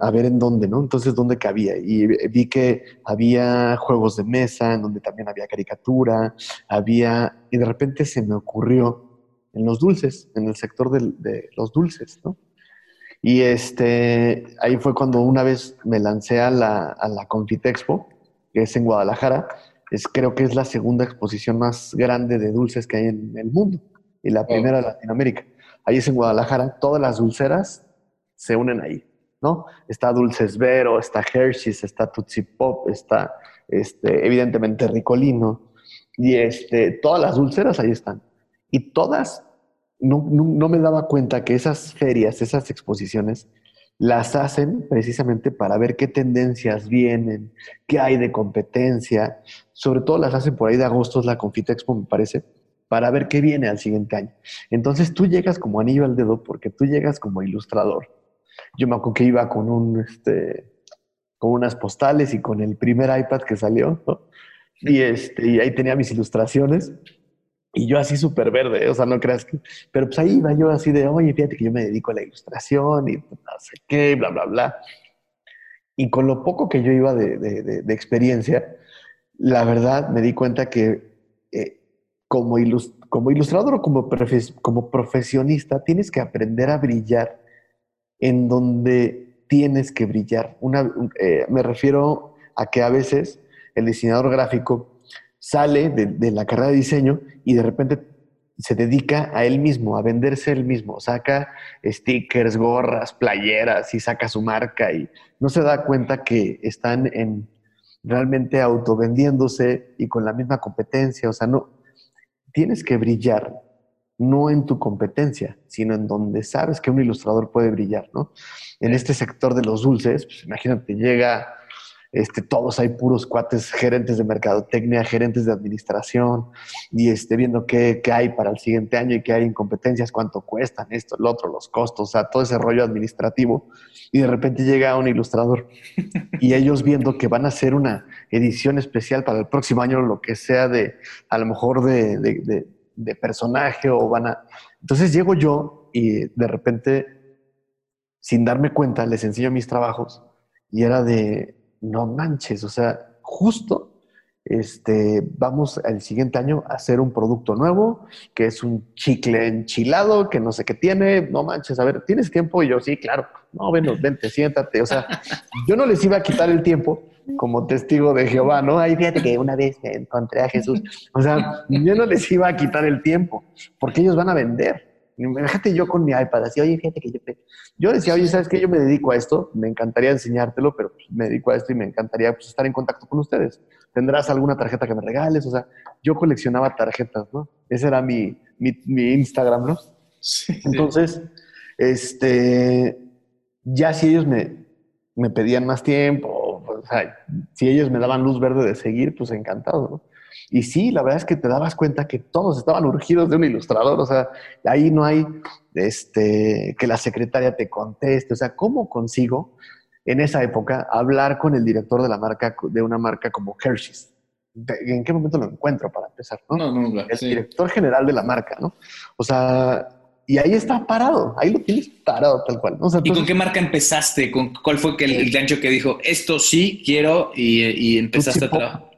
a, ver en dónde, ¿no? Entonces, dónde cabía. Y vi que había juegos de mesa, en donde también había caricatura, había, y de repente se me ocurrió en los dulces, en el sector de, de los dulces, ¿no? Y este, ahí fue cuando una vez me lancé a la, a la Confitexpo, que es en Guadalajara, es, creo que es la segunda exposición más grande de dulces que hay en el mundo y la primera de Latinoamérica. Ahí es en Guadalajara, todas las dulceras se unen ahí, ¿no? Está Dulces Vero, está Hershey's, está Tootsie Pop, está este, evidentemente Ricolino, y este, todas las dulceras ahí están. Y todas, no, no me daba cuenta que esas ferias, esas exposiciones, las hacen precisamente para ver qué tendencias vienen, qué hay de competencia. Sobre todo las hacen por ahí de agosto, es la Confitexpo, me parece, para ver qué viene al siguiente año. Entonces tú llegas como anillo al dedo porque tú llegas como ilustrador. Yo me acuerdo que iba con un, este, con unas postales y con el primer iPad que salió, y, este, y ahí tenía mis ilustraciones y yo así súper verde, o sea, no creas que... Pero pues ahí iba yo así de, oye, fíjate que yo me dedico a la ilustración y no sé qué, bla, bla, bla. Y con lo poco que yo iba de, de, experiencia, la verdad me di cuenta que eh, como, como ilustrador o como, como profesionista tienes que aprender a brillar en donde tienes que brillar. Una, eh, me refiero a que a veces el diseñador gráfico sale de, la carrera de diseño y de repente se dedica a él mismo, a venderse él mismo, saca stickers, gorras, playeras y saca su marca y no se da cuenta que están en realmente autovendiéndose y con la misma competencia, o sea, no tienes que brillar no en tu competencia, sino en donde sabes que un ilustrador puede brillar, ¿no? En este sector de los dulces, pues imagínate, llega este, todos hay puros cuates, gerentes de mercadotecnia, gerentes de administración, y este, viendo qué, qué, hay para el siguiente año y qué hay en competencias, cuánto cuestan esto, el otro, los costos, o sea, todo ese rollo administrativo. Y de repente llega un ilustrador y ellos viendo que van a hacer una edición especial para el próximo año, lo que sea de, a lo mejor de, de, de personaje o van a... Entonces llego yo y de repente, sin darme cuenta, les enseño mis trabajos y era de, no manches, o sea, justo este, vamos el siguiente año a hacer un producto nuevo, que es un chicle enchilado, que no sé qué tiene, no manches, a ver, ¿tienes tiempo? Y yo, sí, claro, no, ven, vente, siéntate, o sea, (laughs) yo no les iba a quitar el tiempo como testigo de Jehová, ¿no? Ahí fíjate que una vez encontré a Jesús, o sea, yo no les iba a quitar el tiempo, porque ellos van a vender. Imagínate yo con mi iPad, así, oye, fíjate que yo, yo decía, oye, ¿sabes qué? Yo me dedico a esto, me encantaría enseñártelo, pero pues, me dedico a esto y me encantaría pues, estar en contacto con ustedes. ¿Tendrás alguna tarjeta que me regales? O sea, yo coleccionaba tarjetas, ¿no? Ese era mi, mi, Instagram, ¿no? Sí. Entonces, este, ya si ellos me, me pedían más tiempo, o sea, si ellos me daban luz verde de seguir, pues encantado, ¿no? Y sí, la verdad es que te dabas cuenta que todos estaban urgidos de un ilustrador, o sea, ahí no hay este, que la secretaria te conteste, o sea, ¿cómo consigo en esa época hablar con el director de la marca, de una marca como Hershey's? ¿En qué momento lo encuentro para empezar? No, no, no el director general de la marca, ¿no? O sea, y ahí está parado, ahí lo tienes parado tal cual. ¿Y con qué marca empezaste? ¿Con ¿Cuál fue el, el, gancho que dijo, esto sí quiero y, empezaste a trabajar?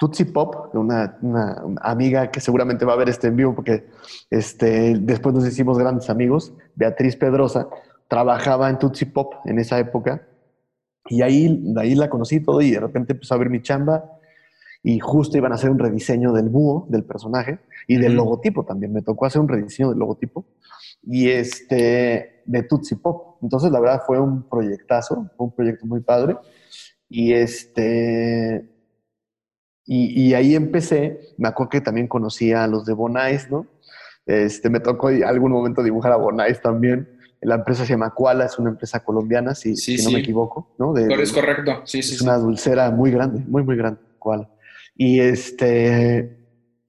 Tutsi Pop, una, una, amiga que seguramente va a ver este en vivo porque este, después nos hicimos grandes amigos, Beatriz Pedrosa, trabajaba en Tutsi Pop en esa época y ahí, ahí la conocí todo y de repente empezó a ver mi chamba y justo iban a hacer un rediseño del búho, del personaje, y del logotipo también. Me tocó hacer un rediseño del logotipo y este, de Tutsi Pop. Entonces, la verdad, fue un proyectazo, fue un proyecto muy padre. Y este, y, ahí empecé, me acuerdo que también conocía a los de Bonais, ¿no? Este, me tocó algún momento dibujar a Bonais también. La empresa se llama Koala, es una empresa colombiana, si, si no me equivoco, ¿no? es correcto, sí, sí. Es una dulcera muy grande, muy, muy grande, Koala. Y, este,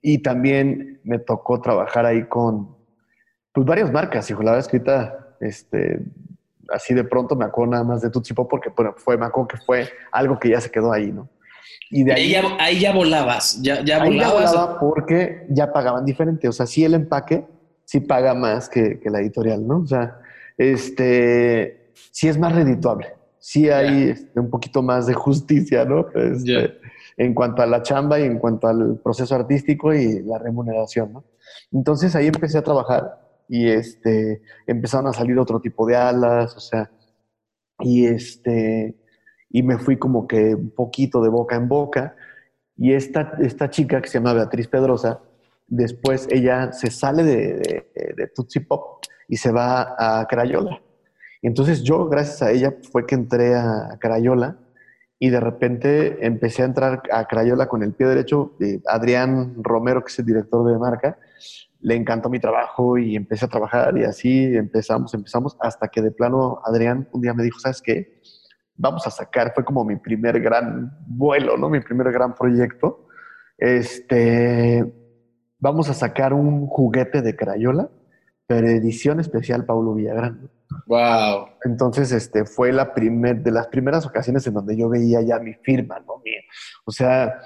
y también me tocó trabajar ahí con pues, varias marcas, hijo. La verdad escrita, este, así de pronto me acuerdo nada más de Tutsi Pop porque bueno, fue, me acuerdo que fue algo que ya se quedó ahí, ¿no? Y de ahí, ya, ahí ya volabas, ya, ya ahí volabas. Ya volaba porque ya pagaban diferente. O sea, sí el empaque sí paga más que, que la editorial, ¿no? O sea, este, sí es más redituable. Sí hay este, un poquito más de justicia, ¿no? Este, en cuanto a la chamba y en cuanto al proceso artístico y la remuneración, ¿no? Entonces ahí empecé a trabajar y este, empezaron a salir otro tipo de alas, o sea, y este, y me fui como que un poquito de boca en boca. Y esta, esta chica que se llama Beatriz Pedrosa, después ella se sale de, de, de Tutsi Pop y se va a Crayola. Entonces yo, gracias a ella, fue que entré a Crayola y de repente empecé a entrar a Crayola con el pie derecho. Adrián Romero, que es el director de marca, le encantó mi trabajo y empecé a trabajar y así empezamos, empezamos, hasta que de plano Adrián un día me dijo, ¿sabes qué? Vamos a sacar, fue como mi primer gran vuelo, ¿no? Mi primer gran proyecto. Este, vamos a sacar un juguete de Crayola, pero edición especial Paulo Villagrán. Wow. Entonces, este, fue la primer, de las primeras ocasiones en donde yo veía ya mi firma, ¿no? o sea,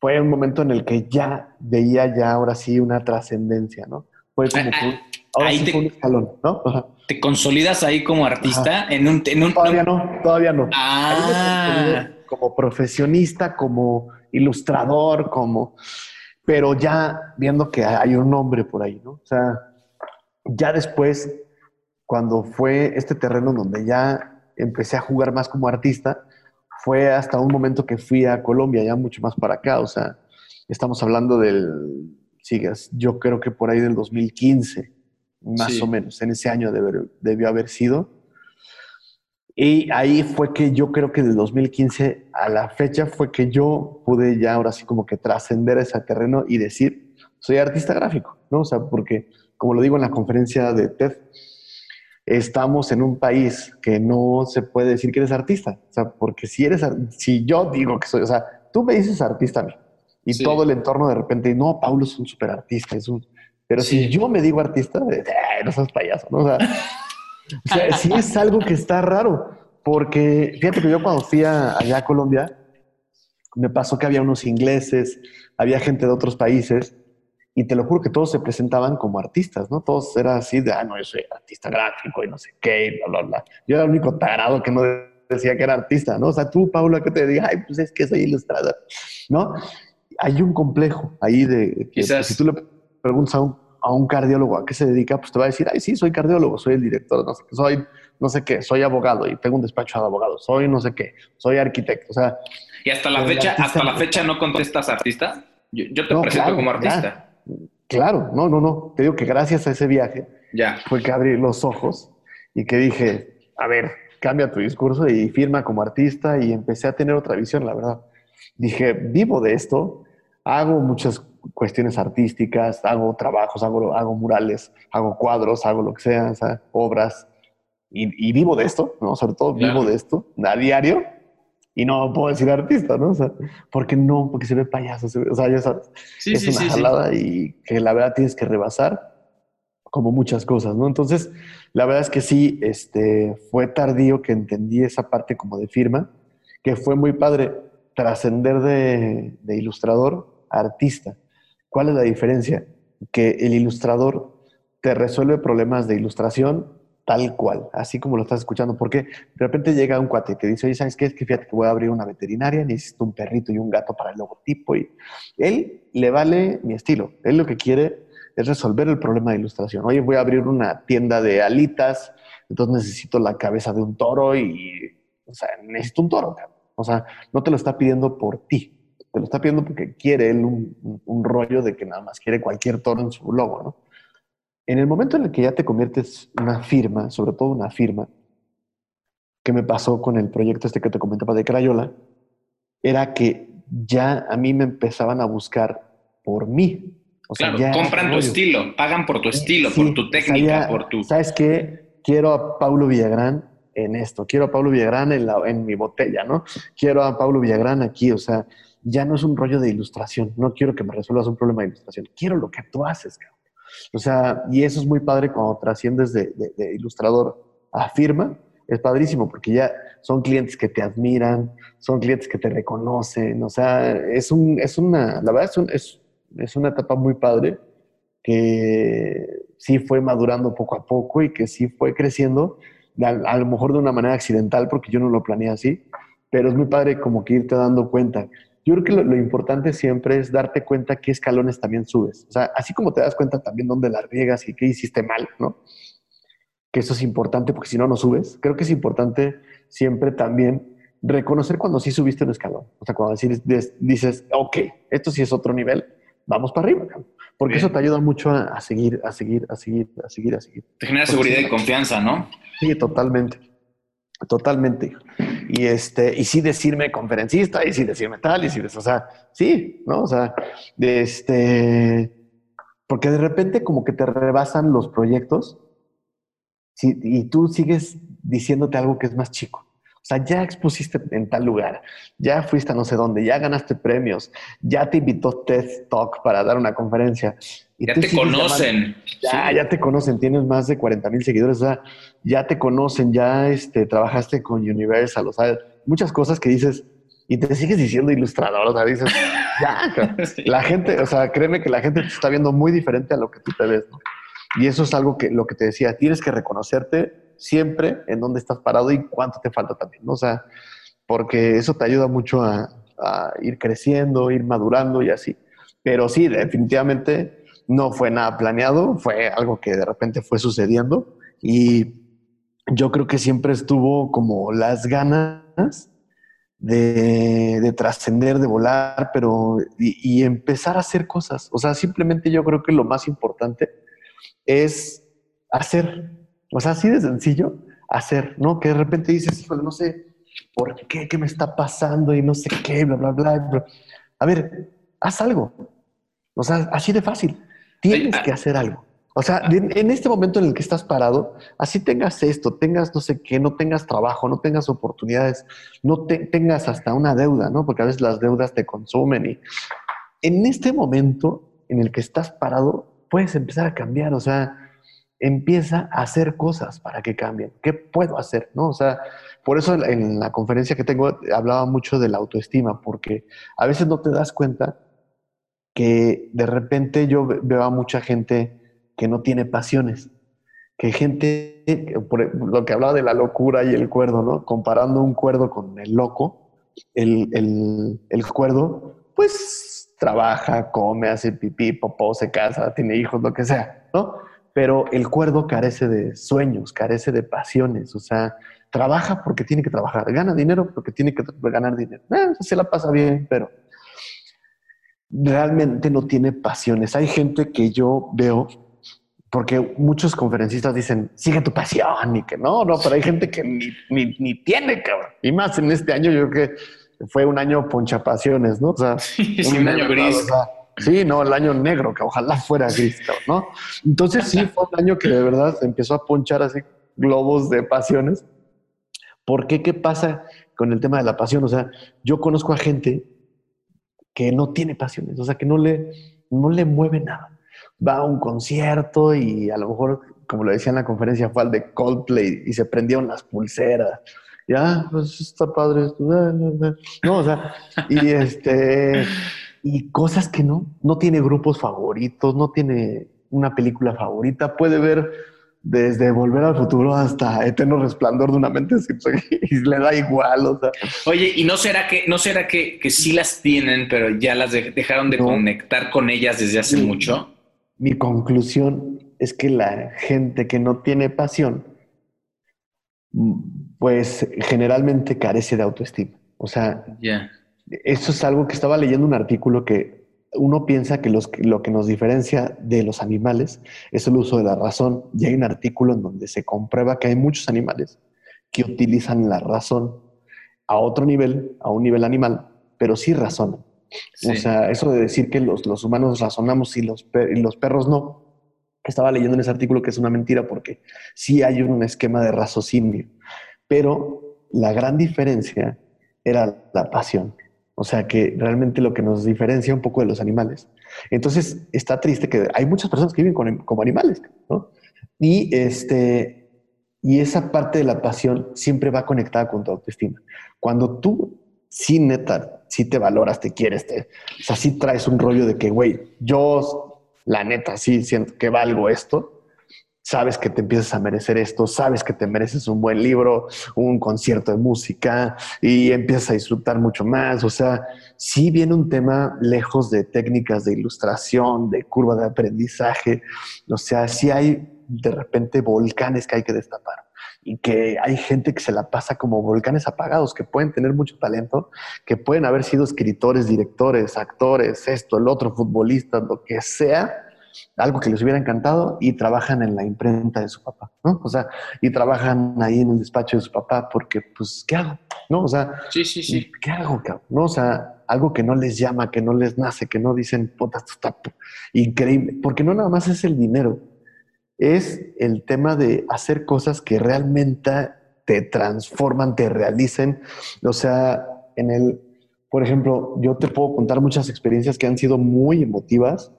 fue un momento en el que ya veía ya ahora sí una trascendencia, ¿no? Fue como que, ahora sí te, fue un escalón, ¿no? ¿Te consolidas ahí como artista en un, Todavía no, todavía no. Ah. Como profesionista, como ilustrador, como... Pero ya viendo que hay un nombre por ahí, ¿no? O sea, ya después cuando fue este terreno donde ya empecé a jugar más como artista, fue hasta un momento que fui a Colombia, ya mucho más para acá, o sea, estamos hablando del, sigas, yo creo que por ahí del 2015, más o menos, en ese año debió haber sido. Y ahí fue que yo creo que del 2015 a la fecha fue que yo pude ya ahora sí como que trascender ese terreno y decir, soy artista gráfico, ¿no? O sea, porque como lo digo en la conferencia de TED, estamos en un país que no se puede decir que eres artista. O sea, porque si eres, si yo digo que soy, o sea, tú me dices artista a mí y todo el entorno de repente, no, Paulo es un súper artista, es un... Pero si yo me digo artista, no seas payaso, ¿no? O sea, (laughs) o sí es algo que está raro, porque fíjate que yo cuando fui allá a Colombia, me pasó que había unos ingleses, había gente de otros países, y te lo juro que todos se presentaban como artistas, ¿no? Todos eran así de, ah, no, yo soy artista gráfico y no sé qué, y bla, bla, bla. Yo era el único tarado que no decía que era artista, ¿no? O sea, tú, Paula, que te diga, ay, pues es que soy ilustrador, ¿no? Hay un complejo ahí de que Quizás. si tú le preguntas a un, a un, cardiólogo a qué se dedica, pues te va a decir, ay, sí, soy cardiólogo, soy el director, no sé qué, soy no sé qué, soy abogado y tengo un despacho de abogados, soy no sé qué, soy arquitecto, o sea... ¿Y hasta la fecha, hasta la fecha no contestas artista? Yo, yo te presento como artista. Claro, no, no, no. Te digo que gracias a ese viaje ya. fue que abrí los ojos y que dije, a ver, cambia tu discurso y firma como artista y empecé a tener otra visión, la verdad. Dije, vivo de esto, hago muchas cuestiones artísticas, hago trabajos, hago, hago murales, hago cuadros, hago lo que sea, obras, y, vivo de esto, ¿no? Sobre todo vivo de esto a diario. Y no puedo decir artista, ¿no? O sea, porque no, porque se ve payaso, o sea, ya sabes, es una jalada y que la verdad tienes que rebasar como muchas cosas, ¿no? Entonces, la verdad es que sí, este, fue tardío que entendí esa parte como de firma, que fue muy padre trascender de, de ilustrador artista. ¿Cuál es la diferencia? Que el ilustrador te resuelve problemas de ilustración tal cual, así como lo estás escuchando, porque de repente llega un cuate que dice, oye, ¿sabes qué? Es que fíjate que voy a abrir una veterinaria, necesito un perrito y un gato para el logotipo, y él le vale mi estilo, él lo que quiere es resolver el problema de ilustración. Oye, voy a abrir una tienda de alitas, entonces necesito la cabeza de un toro y, o sea, necesito un toro, o sea, no te lo está pidiendo por ti, te lo está pidiendo porque quiere él un, un rollo de que nada más quiere cualquier toro en su logo, ¿no? En el momento en el que ya te conviertes una firma, sobre todo una firma, que me pasó con el proyecto este que te comentaba de Crayola, era que ya a mí me empezaban a buscar por mí. O sea, claro, compran tu estilo, pagan por tu estilo, por tu técnica, por tu... ¿Sabes qué? Quiero a Paulo Villagrán en esto, quiero a Pablo Villagrán en, la, en mi botella, ¿no? Quiero a Pablo Villagrán aquí, o sea, ya no es un rollo de ilustración, no quiero que me resuelvas un problema de ilustración, quiero lo que tú haces, cabrón. O sea, y eso es muy padre cuando trasciendes de, ilustrador a firma. Es padrísimo porque ya son clientes que te admiran, son clientes que te reconocen. O sea, es, un, es una, la verdad es, es, una etapa muy padre que sí fue madurando poco a poco y que sí fue creciendo, a, a, lo mejor de una manera accidental porque yo no lo planeé así, pero es muy padre como que irte dando cuenta. Yo creo que lo, importante siempre es darte cuenta qué escalones también subes. O sea, así como te das cuenta también dónde la riegas y qué hiciste mal, ¿no? Que eso es importante porque si no, no subes. Creo que es importante siempre también reconocer cuando sí subiste un escalón. O sea, cuando dices, dices ok, esto sí es otro nivel, vamos para arriba. Porque eso te ayuda mucho a, seguir, a seguir, a seguir, a seguir, a seguir. Te genera seguridad y confianza, ¿no? Sí, totalmente. Totalmente. Y este, y sí decirme conferencista, y sí decirme tal, y sí, o sea, sí, ¿no? O sea, este, porque de repente como que te rebasan los proyectos y tú sigues diciéndote algo que es más chico. O sea, ya expusiste en tal lugar, ya fuiste a no sé dónde, ya ganaste premios, ya te invitó TED Talk para dar una conferencia. Y ya te conocen. ya, ya te conocen, tienes más de 40 mil seguidores, o sea, ya te conocen, ya este, trabajaste con Universal, o sea, muchas cosas que dices y te sigues diciendo ilustrador, o sea, dices, (laughs) ya, (laughs) la gente, o sea, créeme que la gente te está viendo muy diferente a lo que tú te ves, ¿no? Y eso es algo que, lo que te decía, tienes que reconocerte siempre en dónde estás parado y cuánto te falta también, ¿no? O sea, porque eso te ayuda mucho a, ir creciendo, ir madurando y así. Pero sí, definitivamente no fue nada planeado, fue algo que de repente fue sucediendo y yo creo que siempre estuvo como las ganas de, trascender, de volar, pero y, empezar a hacer cosas. O sea, simplemente yo creo que lo más importante es hacer, o sea, así de sencillo, hacer, ¿no? Que de repente dices, híjole, no sé por qué, qué me está pasando y no sé qué, bla, bla, bla. A ver, haz algo. O sea, así de fácil. Tienes que hacer algo. O sea, en este momento en el que estás parado, así tengas esto, tengas no sé qué, no tengas trabajo, no tengas oportunidades, no tengas hasta una deuda, ¿no? Porque a veces las deudas te consumen y en este momento en el que estás parado, puedes empezar a cambiar. O sea, empieza a hacer cosas para que cambien. ¿Qué puedo hacer? ¿No? O sea, por eso en la conferencia que tengo hablaba mucho de la autoestima, porque a veces no te das cuenta que de repente yo veo a mucha gente que no tiene pasiones, que gente, por lo que hablaba de la locura y el cuerdo, ¿no? Comparando un cuerdo con el loco, el, el, el cuerdo, pues trabaja, come, hace pipí, popó, se casa, tiene hijos, lo que sea, ¿no? Pero el cuerdo carece de sueños, carece de pasiones, o sea, trabaja porque tiene que trabajar, gana dinero porque tiene que ganar dinero. Eh, se la pasa bien, pero realmente no tiene pasiones. Hay gente que yo veo, porque muchos conferencistas dicen, sigue tu pasión, y que no, no, pero hay gente que ni, ni, tiene, cabrón. Y más en este año, yo creo que fue un año ponchapasiones, ¿no? O sea, (laughs) un, año gris. Sí, no, el año negro, que ojalá fuera gris, ¿no? Entonces sí fue un año que de verdad empezó a ponchar así globos de pasiones, ¿Por qué? ¿Qué pasa con el tema de la pasión? O sea, yo conozco a gente que no tiene pasiones, o sea, que no le, no le mueve nada. Va a un concierto y a lo mejor, como lo decía en la conferencia, fue al de Coldplay y se prendieron las pulseras. Ya, pues está padre. No, o sea, y este, y cosas que no, no tiene grupos favoritos, no tiene una película favorita, puede ver desde Volver al Futuro hasta Eterno Resplandor de una mente y le da igual, o sea. Oye, ¿y no será que, no será que, que sí las tienen, pero ya las dejaron de conectar con ellas desde hace mucho? Mi conclusión es que la gente que no tiene pasión, pues generalmente carece de autoestima. O sea, ya eso es algo que estaba leyendo un artículo que uno piensa que, lo que nos diferencia de los animales es el uso de la razón. Y hay un artículo en donde se comprueba que hay muchos animales que utilizan la razón a otro nivel, a un nivel animal, pero sí razonan. O sea, eso de decir que los, humanos razonamos y los, y los perros no, estaba leyendo en ese artículo que es una mentira porque sí hay un esquema de raciocinio, pero la gran diferencia era la pasión. O sea que realmente lo que nos diferencia un poco de los animales. Entonces está triste que hay muchas personas que viven como animales, ¿no? Y, este, y esa parte de la pasión siempre va conectada con tu autoestima. Cuando tú, sí, neta, sí te valoras, te quieres, te, o sea, sí traes un rollo de que, güey, yo, la neta, sí siento que valgo esto, sabes que te empiezas a merecer esto, sabes que te mereces un buen libro, un concierto de música y empiezas a disfrutar mucho más. O sea, sí viene un tema lejos de técnicas de ilustración, de curva de aprendizaje. O sea, sí hay de repente volcanes que hay que destapar y que hay gente que se la pasa como volcanes apagados, que pueden tener mucho talento, que pueden haber sido escritores, directores, actores, esto, el otro, futbolistas, lo que sea, algo que les hubiera encantado y trabajan en la imprenta de su papá, ¿no? O sea, y trabajan ahí en el despacho de su papá porque, pues, ¿qué hago? ¿No? O sea, sí, sí, sí. ¿qué hago? ¿No? O sea, algo que no les llama, que no les nace, que no dicen, puta, esto está increíble, porque no nada más es el dinero, es el tema de hacer cosas que realmente te transforman, te realicen. O sea, en el, por ejemplo, yo te puedo contar muchas experiencias que han sido muy emotivas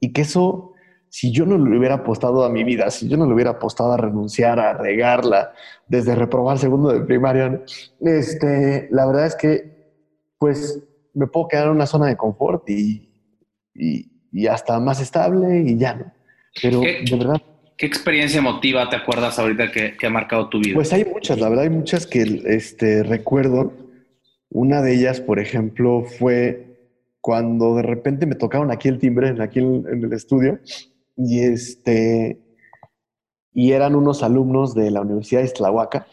y que eso, si yo no le hubiera apostado a mi vida, si yo no le hubiera apostado a renunciar, a regarla, desde reprobar segundo de primaria, este, la verdad es que, pues, me puedo quedar en una zona de confort y, y, hasta más estable y ya, ¿no? Pero de verdad. ¿Qué experiencia emotiva te acuerdas ahorita que, que, ha marcado tu vida? Pues hay muchas, la verdad hay muchas que este, recuerdo. Una de ellas, por ejemplo, fue cuando de repente me tocaron aquí el timbre, aquí en, el estudio, y este, y eran unos alumnos de la Universidad de Islahuaca.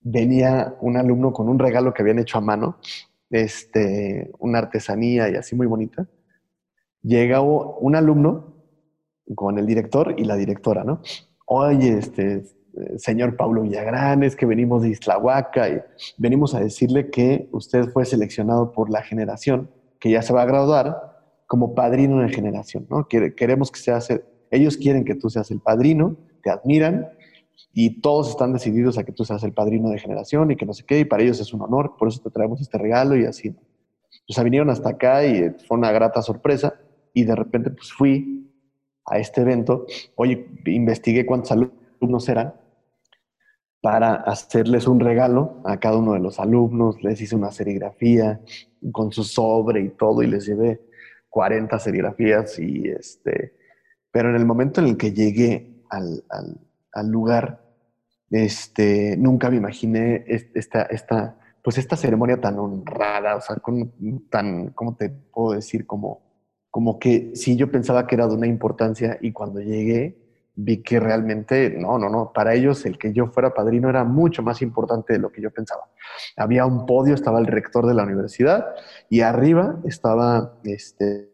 Venía un alumno con un regalo que habían hecho a mano, este, una artesanía y así muy bonita. Llega un alumno con el director y la directora, ¿no? Oye, este, señor Pablo Villagrán, es que venimos de Islahuaca y venimos a decirle que usted fue seleccionado por la generación que ya se va a graduar como padrino de generación, ¿no? Queremos que seas, ellos quieren que tú seas el padrino, te admiran y todos están decididos a que tú seas el padrino de generación y que no sé qué, y para ellos es un honor, por eso te traemos este regalo y así. O sea, vinieron hasta acá y fue una grata sorpresa y de repente pues fui a este evento, oye, investigué cuántos alumnos eran para hacerles un regalo a cada uno de los alumnos, les hice una serigrafía con su sobre y todo y les llevé 40 serigrafías y este, pero en el momento en el que llegué al, al, lugar, este, nunca me imaginé esta, esta, pues esta ceremonia tan honrada, o sea, con, tan, ¿cómo te puedo decir? Como, como que sí, yo pensaba que era de una importancia y cuando llegué, vi que realmente, no, no, no, para ellos el que yo fuera padrino era mucho más importante de lo que yo pensaba. Había un podio, estaba el rector de la universidad y arriba estaba este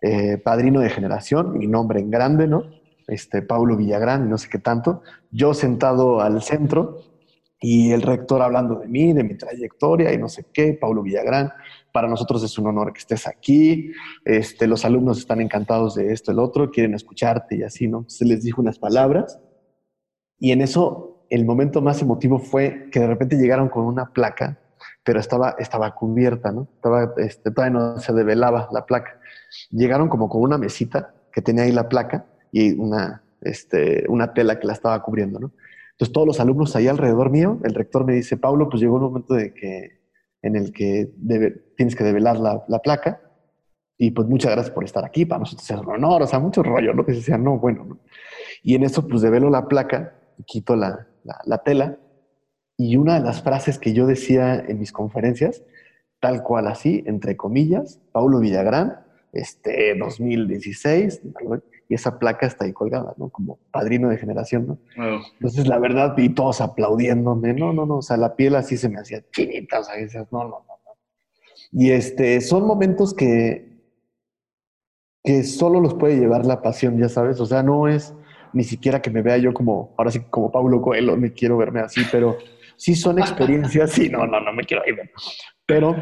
eh, padrino de generación, mi nombre en grande, ¿no? Este, Paulo Villagrán, no sé qué tanto. Yo sentado al centro y el rector hablando de mí, de mi trayectoria y no sé qué, Paulo Villagrán para nosotros es un honor que estés aquí, este, los alumnos están encantados de esto, el otro, quieren escucharte y así, ¿no? Se les dijo unas palabras y en eso el momento más emotivo fue que de repente llegaron con una placa, pero estaba, estaba cubierta, ¿no? Estaba, este, todavía no se develaba la placa. Llegaron como con una mesita que tenía ahí la placa y una, este, una tela que la estaba cubriendo, ¿no? Entonces todos los alumnos ahí alrededor mío, el rector me dice, Pablo, pues llegó un momento de que, en el que tienes que develar la, la, placa y pues muchas gracias por estar aquí, para nosotros es un honor, o sea, mucho rollo, ¿no? Que se decía, no, bueno, ¿no? Y en eso pues develo la placa, quito la, la, la tela y una de las frases que yo decía en mis conferencias, tal cual así, entre comillas, Paulo Villagrán, este 2016, y esa placa está ahí colgada, ¿no? Como padrino de generación, ¿no? Entonces, la verdad, y todos aplaudiéndome, no, no, no, o sea, la piel así se me hacía chinita, o sea, decías, no, no, no, no. Y este, son momentos que, que solo los puede llevar la pasión, ya sabes, o sea, no es ni siquiera que me vea yo como, ahora sí, como Pablo Coelho, me quiero verme así, pero sí son experiencias, (laughs) sí, no, no, no me quiero ir, pero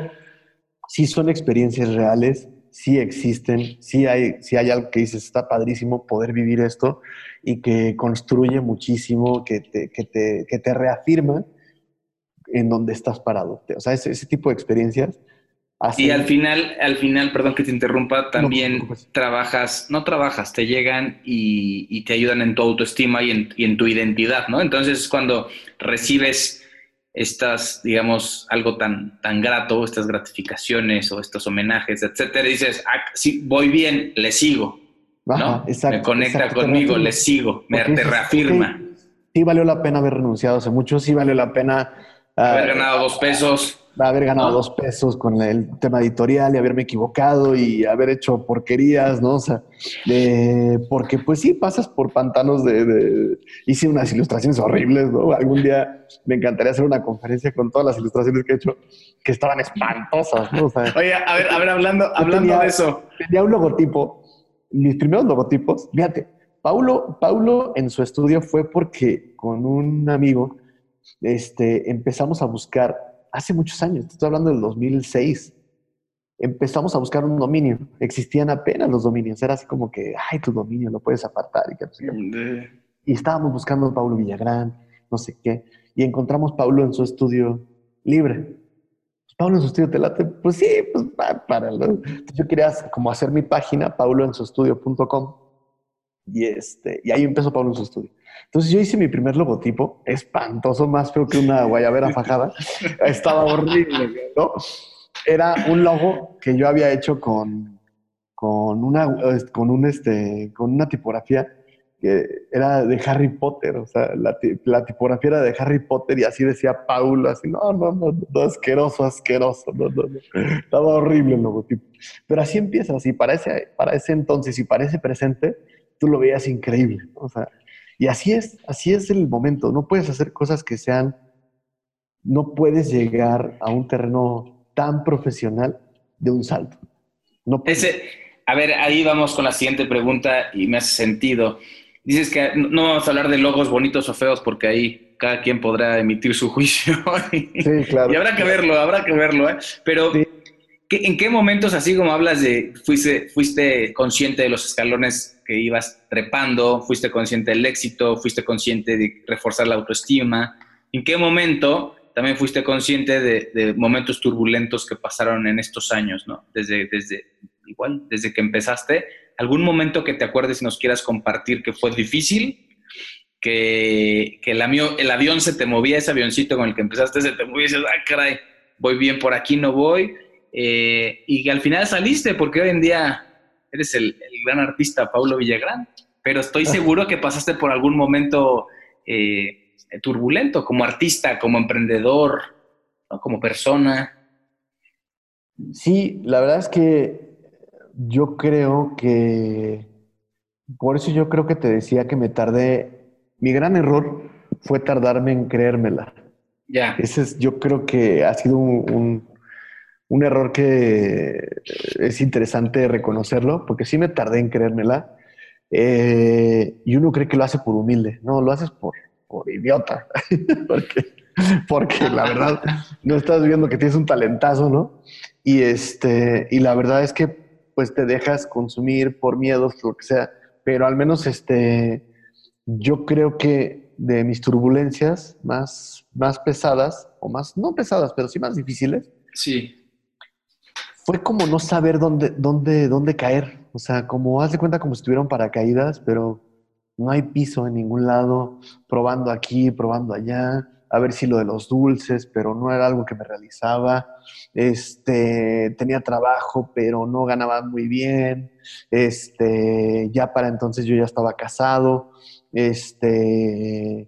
sí son experiencias reales sí existen, sí hay, sí hay algo que dices, está padrísimo poder vivir esto y que construye muchísimo, que te, que te, que te reafirma en donde estás parado. O sea, ese, ese tipo de experiencias. Y al final, al final, perdón que te interrumpa, también trabajas, no trabajas, te llegan y, y, te ayudan en tu autoestima y en, y en tu identidad, ¿no? Entonces, cuando recibes estas, digamos, algo tan, tan grato, estas gratificaciones o estos homenajes, etcétera, dices, ah, sí, voy bien, le sigo, ¿no? me conecta conmigo, le sigo, me te reafirma. Sí, valió la pena haber renunciado hace mucho, sí valió la pena... haber ah, ganado dos pesos haber ganado dos pesos con el tema editorial y haberme equivocado y haber hecho porquerías, ¿no? O sea, porque pues sí, pasas por pantanos de, Hice unas ilustraciones horribles, ¿no? Algún día me encantaría hacer una conferencia con todas las ilustraciones que he hecho, que estaban espantosas, ¿no? Oye, a ver, a ver, hablando, hablando de eso. Tenía un logotipo, mis primeros logotipos, fíjate, Paulo, Paulo en su estudio fue porque con un amigo este, empezamos a buscar hace muchos años, estoy hablando del 2006, empezamos a buscar un dominio. Existían apenas los dominios. Era así como que, ay, tu dominio lo puedes apartar. Y, y estábamos buscando a Paulo Villagrán, no sé qué. Y encontramos a Paulo en su estudio libre. Paulo en su estudio te late. Pues sí, pues para. yo quería como hacer mi página, pauloensuestudio.com. Y, este, y ahí empezó Pablo en su estudio. Entonces yo hice mi primer logotipo, espantoso, más feo que una guayabera fajada. Estaba horrible, ¿no? Era un logo que yo había hecho con, con, una, con, un, este, con una tipografía que era de Harry Potter, o sea, la, la, tipografía era de Harry Potter y así decía Paulo, así, no, no, no, no asqueroso, asqueroso, no, no, no. Estaba horrible el logotipo. Pero así empieza, así, para ese, para ese entonces y para ese presente, tú lo veías increíble. O sea, y así es, así es el momento. No puedes hacer cosas que sean, no puedes llegar a un terreno tan profesional de un salto. No Ese, a ver, ahí vamos con la siguiente pregunta y me hace sentido. Dices que no vamos a hablar de logos bonitos o feos porque ahí cada quien podrá emitir su (laughs) juicio. sí, claro. Y habrá que verlo, habrá que verlo, ¿eh? Pero ¿En qué momentos, así como hablas de, fuiste, fuiste consciente de los escalones que ibas trepando, fuiste consciente del éxito, fuiste consciente de reforzar la autoestima? ¿En qué momento también fuiste consciente de, momentos turbulentos que pasaron en estos años, ¿no? Desde, desde, igual, desde que empezaste, ¿algún momento que te acuerdes y nos quieras compartir que fue difícil? Que, que el, el avión se te movía, ese avioncito con el que empezaste se te movía y dices, ah, caray, voy bien por aquí, no voy eh, y que al final saliste, porque hoy en día eres el, gran artista Paulo Villagrán, pero estoy seguro que pasaste por algún momento eh, turbulento como artista, como emprendedor, como persona. Sí, la verdad es que yo creo que, por eso yo creo que te decía que me tardé, mi gran error fue tardarme en creérmela. Ya. Ese es, yo creo que ha sido un un error que es interesante reconocerlo, porque sí me tardé en creérmela. Eh, y uno cree que lo hace por humilde. No, lo haces por, por idiota. (laughs) porque, porque la verdad no estás viendo que tienes un talentazo, ¿no? Y, este, y la verdad es que pues te dejas consumir por miedos, lo que sea. Pero al menos este, yo creo que de mis turbulencias más, más pesadas, o más, no pesadas, pero sí más difíciles, Sí. Fue como no saber dónde, dónde, dónde caer. O sea, como haz de cuenta como si estuvieran paracaídas, pero no hay piso en ningún lado, probando aquí, probando allá, a ver si lo de los dulces, pero no era algo que me realizaba. Este, tenía trabajo, pero no ganaba muy bien. Este, ya para entonces yo ya estaba casado. Este,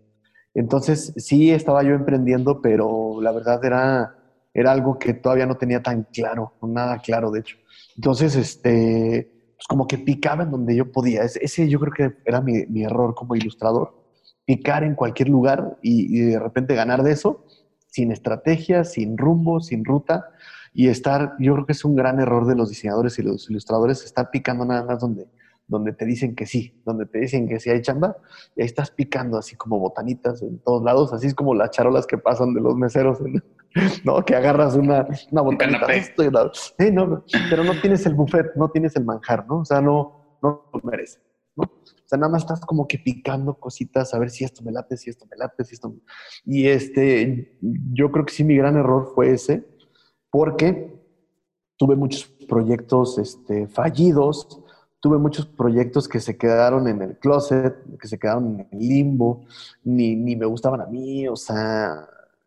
entonces sí estaba yo emprendiendo, pero la verdad era, era algo que todavía no tenía tan claro, nada claro de hecho. Entonces, este, pues como que picaba en donde yo podía. Ese, yo creo que era mi, mi error como ilustrador, picar en cualquier lugar y, y de repente ganar de eso, sin estrategia, sin rumbo, sin ruta, y estar, yo creo que es un gran error de los diseñadores y los ilustradores, estar picando nada más donde, donde te dicen que sí, donde te dicen que sí hay chamba, y ahí estás picando así como botanitas en todos lados, así es como las charolas que pasan de los meseros, (laughs) ¿no? Que agarras una, una botanita. y la- no, pero no tienes el buffet, no tienes el manjar, ¿no? O sea, no, no lo mereces, ¿no? O sea, nada más estás como que picando cositas, a ver si esto me late, si esto me late, si esto... me- Y este, yo creo que sí mi gran error fue ese, porque tuve muchos proyectos este, fallidos, tuve muchos proyectos que se quedaron en el closet, que se quedaron en el limbo, ni, ni me gustaban a mí, o sea,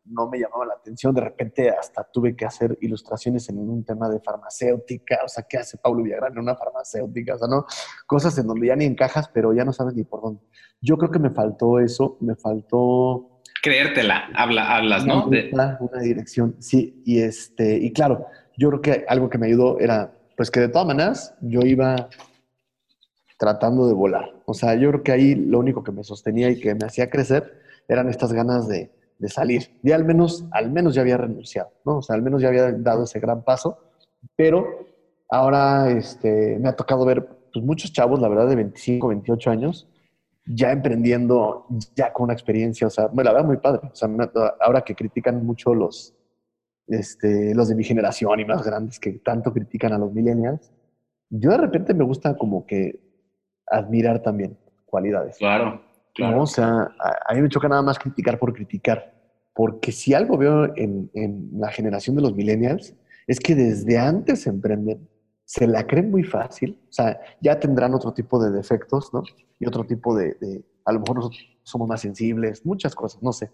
no me llamaba la atención. De repente hasta tuve que hacer ilustraciones en un tema de farmacéutica, o sea, ¿qué hace Pablo Villagrán en una farmacéutica? O sea, ¿no? Cosas en donde ya ni encajas, pero ya no sabes ni por dónde. Yo creo que me faltó eso, me faltó Creértela, habla, hablas, ¿no? una, ruta, una dirección, sí, y este, y claro, yo creo que algo que me ayudó era, pues que de todas maneras yo iba tratando de volar. O sea, yo creo que ahí lo único que me sostenía y que me hacía crecer eran estas ganas de, de salir. Ya al menos, al menos ya había renunciado, ¿no? O sea, al menos ya había dado ese gran paso, pero ahora este, me ha tocado ver pues, muchos chavos, la verdad, de 25, 28 años, ya emprendiendo, ya con una experiencia, o sea, bueno, la verdad muy padre. O sea, ahora que critican mucho los, este, los de mi generación y más grandes que tanto critican a los millennials, yo de repente me gusta como que admirar también cualidades. Claro, ¿no? O sea, a, mí me choca nada más criticar por criticar, porque si algo veo en, en la generación de los millennials es que desde antes se emprenden, se la creen muy fácil, o sea, ya tendrán otro tipo de defectos, ¿no? Y otro tipo de, a lo mejor nosotros somos más sensibles, muchas cosas, no sé,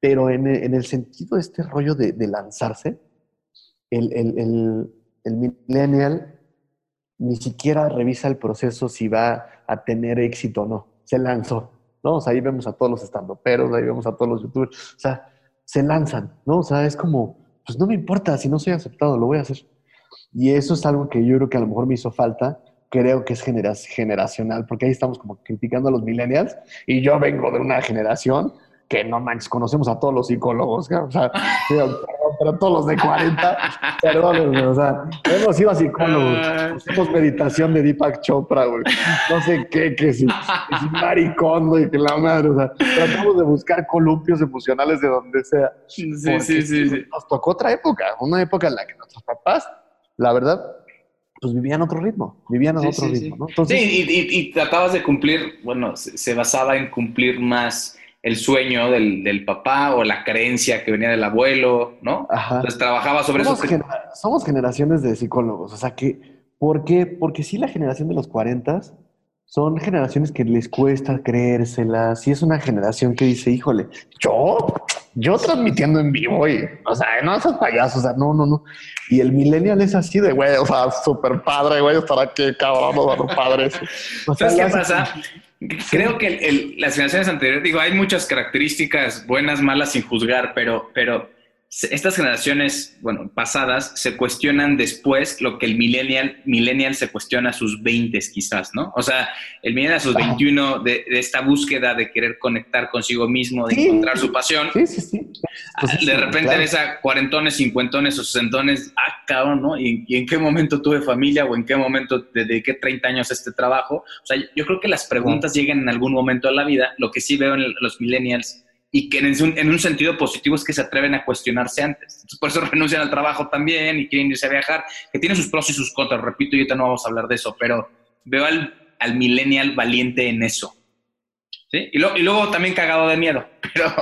pero en, en el sentido de este rollo de, de lanzarse, el, el, el, el millennial ni siquiera revisa el proceso si va a tener éxito o no. Se lanzó, ¿no? Ahí vemos a todos los estandoperos, ahí vemos a todos los youtubers. O sea, se lanzan, ¿no? O sea, es como, pues no me importa, si no soy aceptado, lo voy a hacer. Y eso es algo que yo creo que a lo mejor me hizo falta. Creo que es genera- generacional, porque ahí estamos como criticando a los millennials y yo vengo de una generación que no manches, conocemos a todos los psicólogos, o sea, perdón, pero todos los de 40, (laughs) perdónenme, o sea, hemos ido a psicólogos, hacemos meditación de Deepak Chopra, güey, no sé qué, que si, que si maricondo y que la madre, o sea, tratamos de buscar columpios emocionales de donde sea. Sí, sí, sí, sí. Nos tocó otra época, una época en la que nuestros papás, la verdad, pues vivían otro ritmo, vivían a Sí, otro sí, ritmo, sí. ¿no? Entonces, sí, y, y- y tratabas de cumplir, bueno, se, se basaba en cumplir más el sueño del, del papá o la creencia que venía del abuelo, ¿no? ajá. Entonces trabajaba sobre somos, eso. genera- somos generaciones de psicólogos, o sea que, ¿por qué? Porque sí la generación de los 40 son generaciones que les cuesta creérselas, y es una generación que dice, híjole, yo, yo transmitiendo en vivo y, o sea, no esos payasos, o sea, no, no, no. Y el millennial es así de, güey, o sea, súper padre, güey, estar aquí, cabrón, o sea, los padres. (laughs) O sea, ¿Sabes qué pasa? Creo que el- el- las generaciones anteriores, digo, hay muchas características buenas, malas, sin juzgar, pero, pero estas generaciones, bueno, pasadas, se cuestionan después lo que el millennial, millennial se cuestiona a sus 20 quizás, ¿no? O sea, el millennial a sus Ajá. 21 de, de esta búsqueda de querer conectar consigo mismo, de Sí. encontrar su pasión. Sí, sí, sí. Pues de repente claro. ves a cuarentones, cincuentones o sesentones, ah, cabrón, ¿no? ¿Y, y en qué momento tuve familia o en qué momento te dediqué 30 años a este trabajo? O sea, yo creo que las preguntas llegan en algún momento de la vida. Lo que sí veo en los millennials y que en un, en un sentido positivo es que se atreven a cuestionarse antes. Entonces, por eso (laughs) renuncian al trabajo también y quieren irse a viajar, que tiene sus pros y sus contras. Repito, y ahorita no vamos a hablar de eso, pero veo al, al millennial valiente en eso. ¿Sí? Y, y luego también cagado de miedo, (laughs) pero,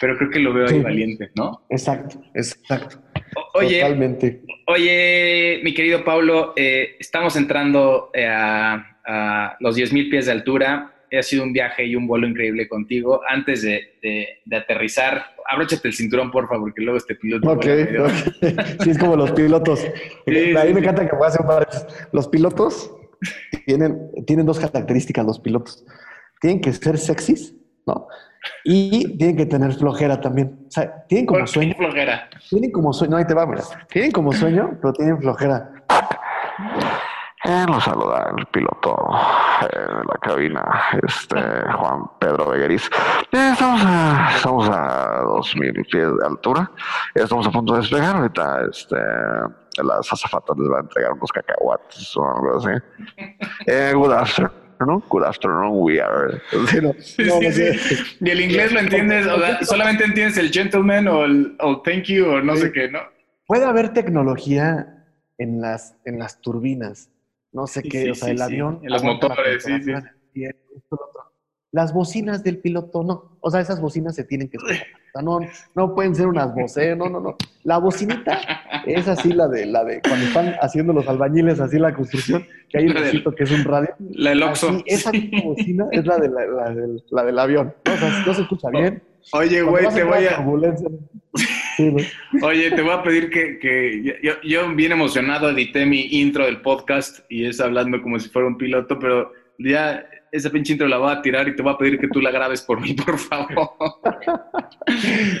pero creo que lo veo ahí valiente, ¿no? Exacto, exacto. oye, Totalmente. Oye, mi querido Pablo, eh, estamos entrando eh, a, a los 10.000 pies de altura ha sido un viaje y un vuelo increíble contigo. Antes de, de, aterrizar, abróchate el cinturón, por favor, porque luego este piloto. Ok, (laughs) sí, es como los pilotos. a mí me encanta que hacer un Los pilotos tienen, tienen dos características, los pilotos. Tienen que ser sexys, ¿no? Y tienen que tener flojera también. O sea, tienen como sueño. flojera? Tienen como sueño. No, ahí te va, mira. Tienen como sueño, pero tienen flojera. Eh, lo saluda el piloto eh, de la cabina, este Juan Pedro Begueris. Eh, estamos, a, estamos a 2.000 pies de altura. Estamos a punto de despegar. Ahorita este, las azafatas les van a entregar unos cacahuates o algo así. Eh, good afternoon. Good afternoon, we are. Sí, sí, sí. Y el inglés lo entiendes, o sea, solamente entiendes el gentleman o el o thank you o no sé qué, ¿no? Puede haber tecnología en las, en las turbinas no sé qué, o sea, el avión. Los motores, sí, sí. Las bocinas del piloto, no. O sea, esas bocinas se tienen que escuchar. no, no pueden ser unas voces, no, no, no. La bocinita es así la de, la de cuando están haciendo los albañiles, así la construcción, que hay un recito que es un radio. La del Oxxo. esa misma bocina es la, de la, del, la del avión. O sea, no se escucha bien. Oye, güey, te voy a... Oye, te voy a pedir que, que yo, yo, bien emocionado edité mi intro del podcast y es hablando como si fuera un piloto, pero ya esa pinche intro la voy a tirar y te voy a pedir que tú la grabes por mí, por favor.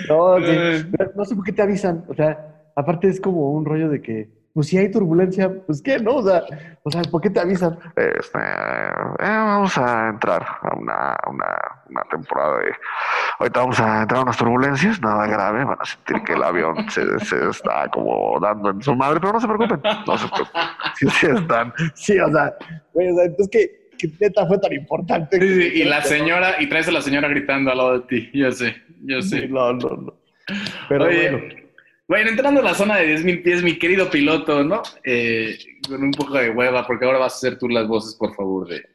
no, no sé por qué te avisan. O sea, aparte es como un rollo de que pues si hay turbulencia, pues qué, ¿no? O sea, o sea ¿por qué te avisan? Este, eh, vamos a entrar a una, una, una, temporada de... Ahorita vamos a entrar a unas turbulencias, nada grave, van a sentir que el avión se, se está como dando en su madre, pero no se preocupen, no se preocupen, sí, sí están. Sí, o sea, güey, o sea entonces ¿qué? ¿Qué neta fue tan importante? Sí, sí, y la señora, y traes a la señora gritando al lado de ti, yo sé, yo sé. no, no, no. Pero bueno. Bueno, entrando a la zona de 10.000 pies, mi querido piloto, ¿no? Eh, con un poco de hueva, porque ahora vas a hacer tú las voces, por favor, de,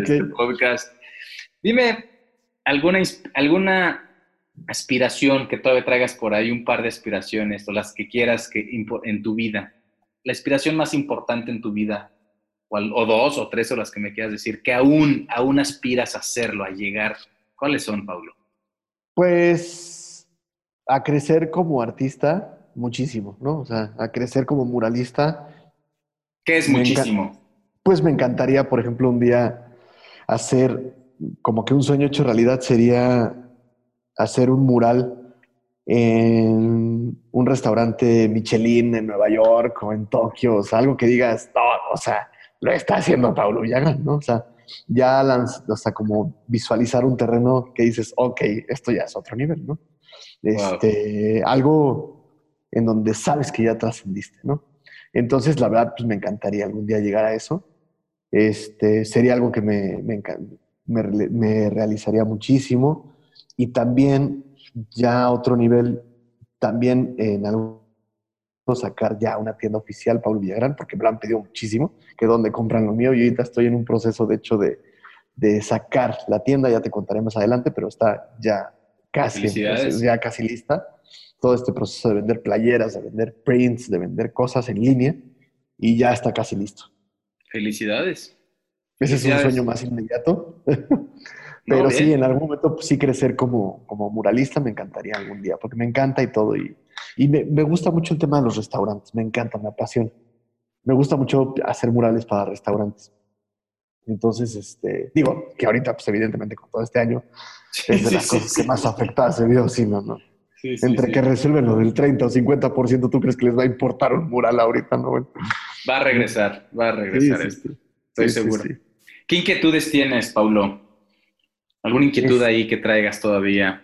este podcast. Dime, ¿alguna, ¿alguna aspiración que todavía traigas por ahí, un par de aspiraciones, o las que quieras que en tu vida? La aspiración más importante en tu vida, o, o dos o tres o las que me quieras decir, que aún, aún aspiras a hacerlo, a llegar. ¿Cuáles son, Pablo? Pues a crecer como artista, muchísimo, ¿no? O sea, a crecer como muralista. ¿Qué es muchísimo? Pues me encantaría, por ejemplo, un día hacer como que un sueño hecho realidad sería hacer un mural en un restaurante Michelin en Nueva York o en Tokio, o sea, algo que digas, no, o sea, lo está haciendo Paulo Villagrán, ¿no? O sea, ya hasta como visualizar un terreno que dices, ok, esto ya es otro nivel, ¿no? Este, algo en donde sabes que ya trascendiste, ¿no? Entonces, la verdad, pues me encantaría algún día llegar a eso. Este, sería algo que me, me, me, realizaría muchísimo. Y también, ya a otro nivel, también en algo sacar ya una tienda oficial, Pablo Villagrán, porque me lo han pedido muchísimo, que donde compran lo mío. Y ahorita estoy en un proceso, de hecho, de, de sacar la tienda, ya te contaré más adelante, pero está ya casi, ya casi lista todo este proceso de vender playeras, de vender prints, de vender cosas en línea y ya está casi listo. Felicidades. Ese es un sueño más inmediato. (laughs) Pero sí, en algún momento pues, sí crecer como, como muralista me encantaría algún día, porque me encanta y todo. Y, y me, me, gusta mucho el tema de los restaurantes, me encanta, me apasiona. Me gusta mucho hacer murales para restaurantes. Entonces, este, digo, que ahorita, pues evidentemente con todo este año, es de las cosas que más afectadas se vio, sí, no, no. Entre que resuelven lo del 30 o 50%, ¿tú crees que les va a importar un mural ahorita? No, Va a regresar, va a regresar esto. Estoy seguro. ¿Qué inquietudes tienes, Paulo? ¿Alguna inquietud ahí que traigas todavía?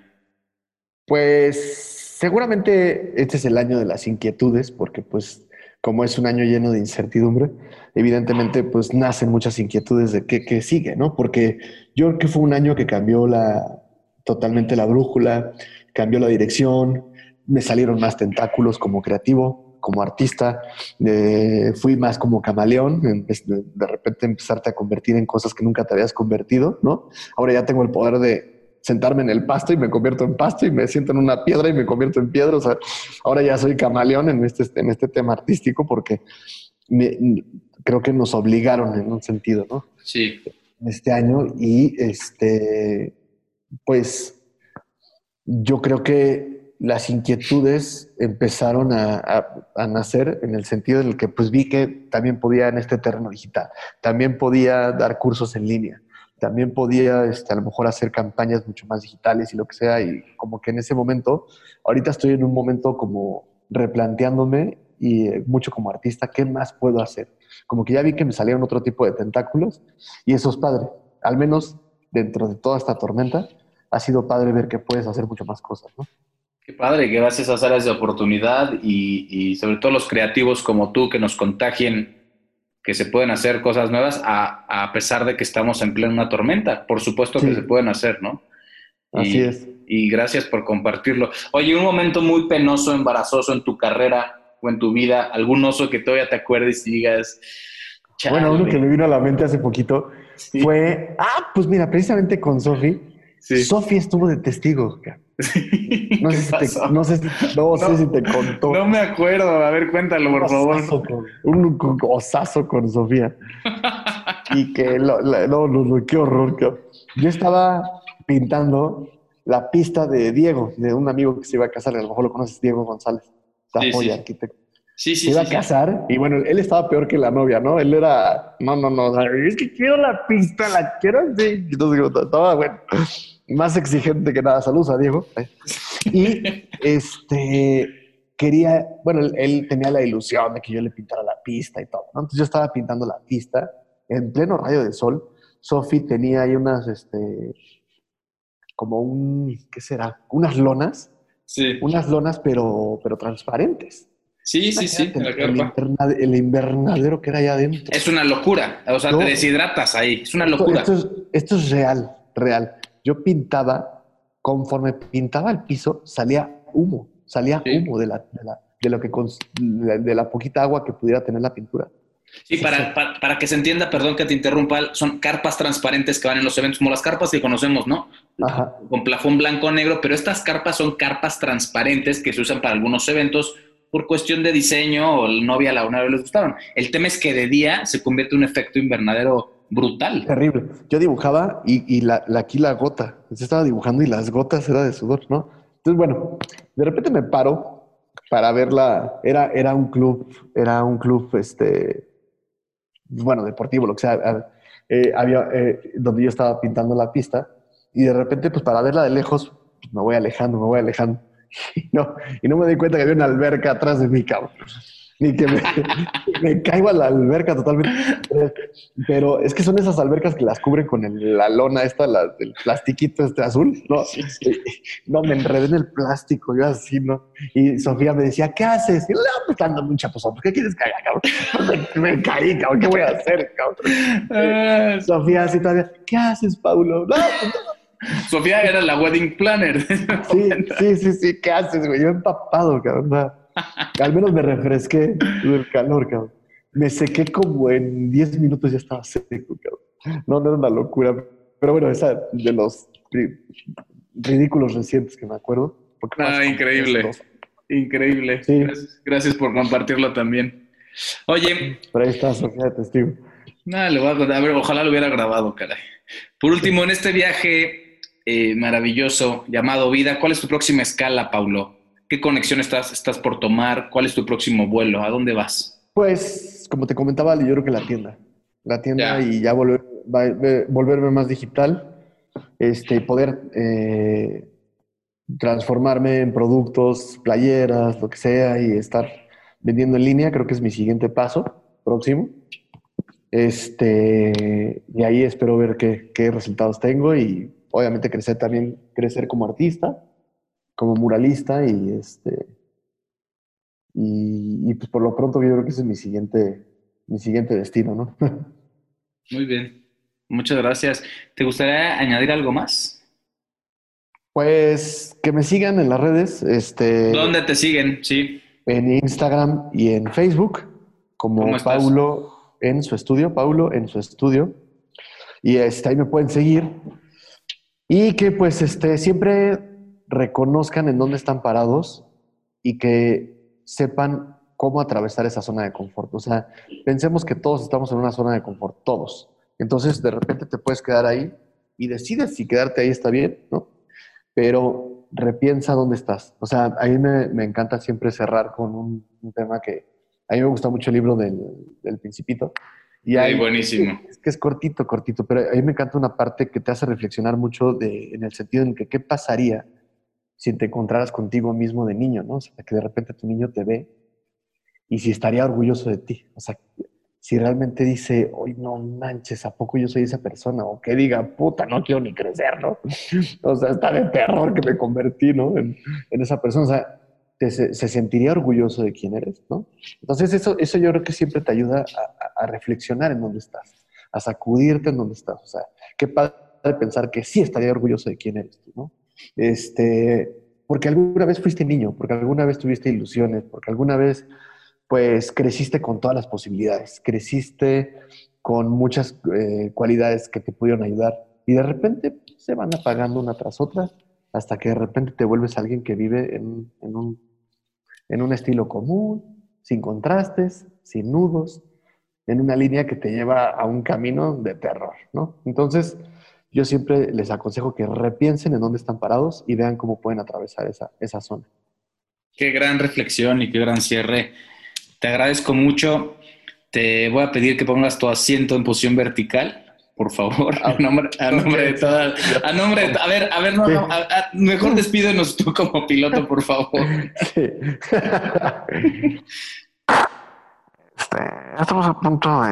Pues seguramente este es el año de las inquietudes, porque pues como es un año lleno de incertidumbre, evidentemente pues nacen muchas inquietudes de qué, qué sigue, ¿no? Porque yo creo que fue un año que cambió la, totalmente la brújula, cambió la dirección, me salieron más tentáculos como creativo, como artista, eh, fui más como camaleón, de, de repente empezarte a convertir en cosas que nunca te habías convertido, ¿no? Ahora ya tengo el poder de sentarme en el pasto y me convierto en pasto y me siento en una piedra y me convierto en piedra. O sea, ahora ya soy camaleón en este, en este tema artístico porque me- creo que nos obligaron en un sentido, ¿no? Sí. este año y este, pues yo creo que las inquietudes empezaron a, a- a nacer en el sentido en el que pues vi que también podía en este terreno digital, también podía dar cursos en línea, también podía este, a lo mejor hacer campañas mucho más digitales y lo que sea y como que en ese momento, ahorita estoy en un momento como replanteándome y eh, mucho como artista, ¿qué más puedo hacer? Como que ya vi que me salieron otro tipo de tentáculos y eso es padre. Al menos dentro de toda esta tormenta, ha sido padre ver que puedes hacer mucho más cosas, ¿no? Qué padre gracias a esas áreas de oportunidad y, y sobre todo los creativos como tú que nos contagien que se pueden hacer cosas nuevas a, a pesar de que estamos en plena tormenta. Por supuesto que se pueden hacer, ¿no? Así Y- es. Y gracias por compartirlo. Oye, un momento muy penoso, embarazoso en tu carrera o en tu vida, algún oso que todavía te acuerdes y digas, Bueno, uno que me vino a la mente hace poquito Sí. fue, ah, pues mira, precisamente con Sofi. Sí. Sofi estuvo de testigo. No ¿Qué sé, si te, pasó? no, sé si, no sé No. si te contó. No me acuerdo, a ver, cuéntalo, por favor. con- un osazo con Sofía. (laughs) y que, lo- la- no, no, qué horror. cabrón. Yo estaba pintando la pista de Diego, de un amigo que se iba a casar, a lo mejor lo conoces, Diego González. Sí, Tafoya, sí. arquitecto. Sí, sí, se iba sí, a sí. casar y bueno, él estaba peor que la novia, ¿no? Él era, no, no, no, es que quiero la pista, la quiero así. Entonces estaba, bueno, más exigente que nada. Saludos a Diego. Y este, quería, bueno, él, él tenía la ilusión de que yo le pintara la pista y todo, ¿no? Entonces yo estaba pintando la pista en pleno rayo de sol. Sofi tenía ahí unas, este, como un, ¿qué será? Unas lonas, Sí, unas lonas pero, pero transparentes. Sí, sí, sí, en la el, carpa. inverna- el invernadero que era allá adentro. Es una locura, o sea, No. te deshidratas ahí, es una locura. Esto, es, esto es real, real. Yo pintaba, conforme pintaba el piso, salía humo, salía Sí. humo de, la, de, la- de lo que de, de la poquita agua que pudiera tener la pintura. Sí, para, para, para que se entienda, perdón que te interrumpa, son carpas transparentes que van en los eventos, como las carpas que conocemos, ¿no? Ajá. Con plafón blanco o negro, pero estas carpas son carpas transparentes que se usan para algunos eventos por cuestión de diseño o el novia la una les gustaron. El tema es que de día se convierte en un efecto invernadero brutal. Terrible. Yo dibujaba y, la, aquí la gota. Yo estaba dibujando y las gotas era de sudor, ¿no? Entonces, bueno, de repente me paro para verla. Era, era un club, era un club, este, bueno, deportivo, lo que sea. eh, había, eh, donde yo estaba pintando la pista y de repente, pues para verla de lejos, pues, me voy alejando, me voy alejando. (laughs) Y no, y no me di cuenta que había una alberca atrás de mí, cabrón. Ni que me, (laughs) me caigo a la alberca totalmente. Pero, es que son esas albercas que las cubren con el- la lona esta, la, el plastiquito este azul. No, no, me enredé en el plástico, yo así, ¿no? Y Sofía me decía, ¿qué haces? Y no, pues ando un chapuzón. ¿Qué quieres que haga, cabrón? (laughs) Me, me caí, cabrón. ¿Qué voy a hacer, cabrón? Ah, Sofía así todavía, ¿qué haces, Paulo? No, pues, Sofía era la wedding planner. Sí, sí, sí, sí, ¿qué haces, güey? Yo empapado, cabrón. Al menos me refresqué del calor, cabrón. Me sequé como en 10 minutos ya estaba seco, cabrón. No, no era una locura. Pero bueno, esa de los ri- ridículos recientes que me acuerdo. porque Ah, increíble. Increíble. Sí. Gracias, gracias por compartirlo también. Oye, Pero ahí está Sofía de testigo. nada, le voy a contar. A ver, ojalá lo hubiera grabado, caray. Por último, en este viaje eh, maravilloso llamado vida, ¿cuál es tu próxima escala, Paulo? ¿Qué conexión estás, estás por tomar? ¿Cuál es tu próximo vuelo? ¿A dónde vas? Pues, como te comentaba, yo creo que la tienda. La tienda y ya volver, volverme más digital este, poder eh, transformarme en productos, playeras, lo que sea, y estar vendiendo en línea, creo que es mi siguiente paso próximo. Este, y ahí espero ver qué, qué resultados tengo y obviamente crecer también, crecer como artista, como muralista y este, y, y, pues por lo pronto yo creo que ese es mi siguiente, mi siguiente destino, ¿no? (laughs) Muy bien. Muchas gracias. ¿Te gustaría añadir algo más? Pues que me sigan en las redes, este, ¿Dónde te siguen? Sí. en Instagram y en Facebook como. Paulo en su estudio, Paulo en su estudio. Y este, ahí me pueden seguir. Y que pues este, siempre reconozcan en dónde están parados y que sepan cómo atravesar esa zona de confort. O sea, pensemos que todos estamos en una zona de confort, todos. Entonces, de repente te puedes quedar ahí y decides si quedarte ahí está bien, ¿no? Pero repiensa dónde estás. O sea, a mí me, me encanta siempre cerrar con un, tema que a mí me gusta mucho el libro del, del Principito. Y ahí- buenísimo. Es que es cortito, cortito, pero a mí me encanta una parte que te hace reflexionar mucho de, en el sentido en que qué pasaría si te encontraras contigo mismo de niño, ¿no? O sea, que de repente tu niño te ve y si estaría orgulloso de ti. O sea, si realmente dice, hoy no manches, ¿a poco yo soy esa persona? O que diga, puta, no quiero ni crecer, ¿no? (laughs) O sea, está de terror que me convertí, ¿no? En, en esa persona. O sea, te- se, se sentiría orgulloso de quién eres, ¿no? Entonces, eso, eso yo creo que siempre te ayuda a, reflexionar en dónde estás, a sacudirte en dónde estás. O sea, qué padre pensar que sí estaría orgulloso de quién eres ¿no? Este, porque alguna vez fuiste niño, porque alguna vez tuviste ilusiones, porque alguna vez, pues, creciste con todas las posibilidades, creciste con muchas eh, cualidades que te pudieron ayudar y de repente se van apagando una tras otra hasta que de repente te vuelves alguien que vive en un, en un estilo común, sin contrastes, sin nudos, en una línea que te lleva a un camino de terror, ¿no? Entonces, yo siempre les aconsejo que repiensen en dónde están parados y vean cómo pueden atravesar esa, esa zona. Qué gran reflexión y qué gran cierre. Te agradezco mucho. Te voy a pedir que pongas tu asiento en posición vertical, por favor. Ah, (laughs) a nombre, a nombre de todas. (laughs) A nombre de, a ver, a ver, no, no, a- a- mejor despídenos tú como piloto, por favor. (laughs) Sí. Este, ya estamos a punto de,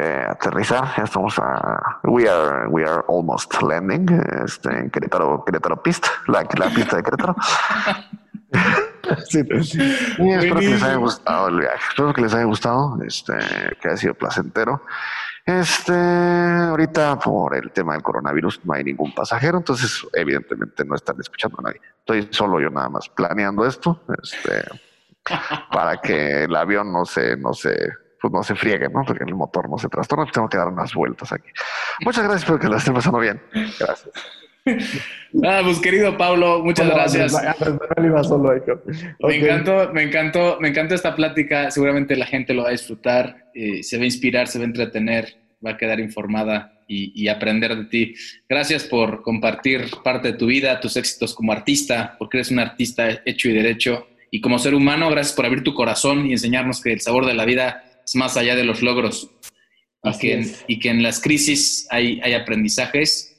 de aterrizar, ya estamos a we are we are almost landing este, en Querétaro, Querétaro Pista, la, la pista de Querétaro. Sí. Y espero que les haya gustado el viaje, espero que les haya gustado, este, que haya sido placentero. Este, ahorita por el tema del coronavirus no hay ningún pasajero, entonces evidentemente no están escuchando a nadie. Estoy solo yo nada más planeando esto, este, para que el avión no se, no se, pues no se friegue, ¿no? Porque el motor no se trastorna, tengo que dar unas vueltas aquí. Muchas gracias, espero que la estén pasando bien. Gracias. (laughs) Ah, pues querido Pablo, muchas gracias. Solo. Ok. Me encantó, me encantó, me encantó esta plática. Seguramente la gente lo va a disfrutar, eh, se va a inspirar, se va a entretener, va a quedar informada y, y aprender de ti. Gracias por compartir parte de tu vida, tus éxitos como artista, porque eres un artista hecho y derecho. Y como ser humano, gracias por abrir tu corazón y enseñarnos que el sabor de la vida es más allá de los logros. Y que, en, es. y que en las crisis hay, hay aprendizajes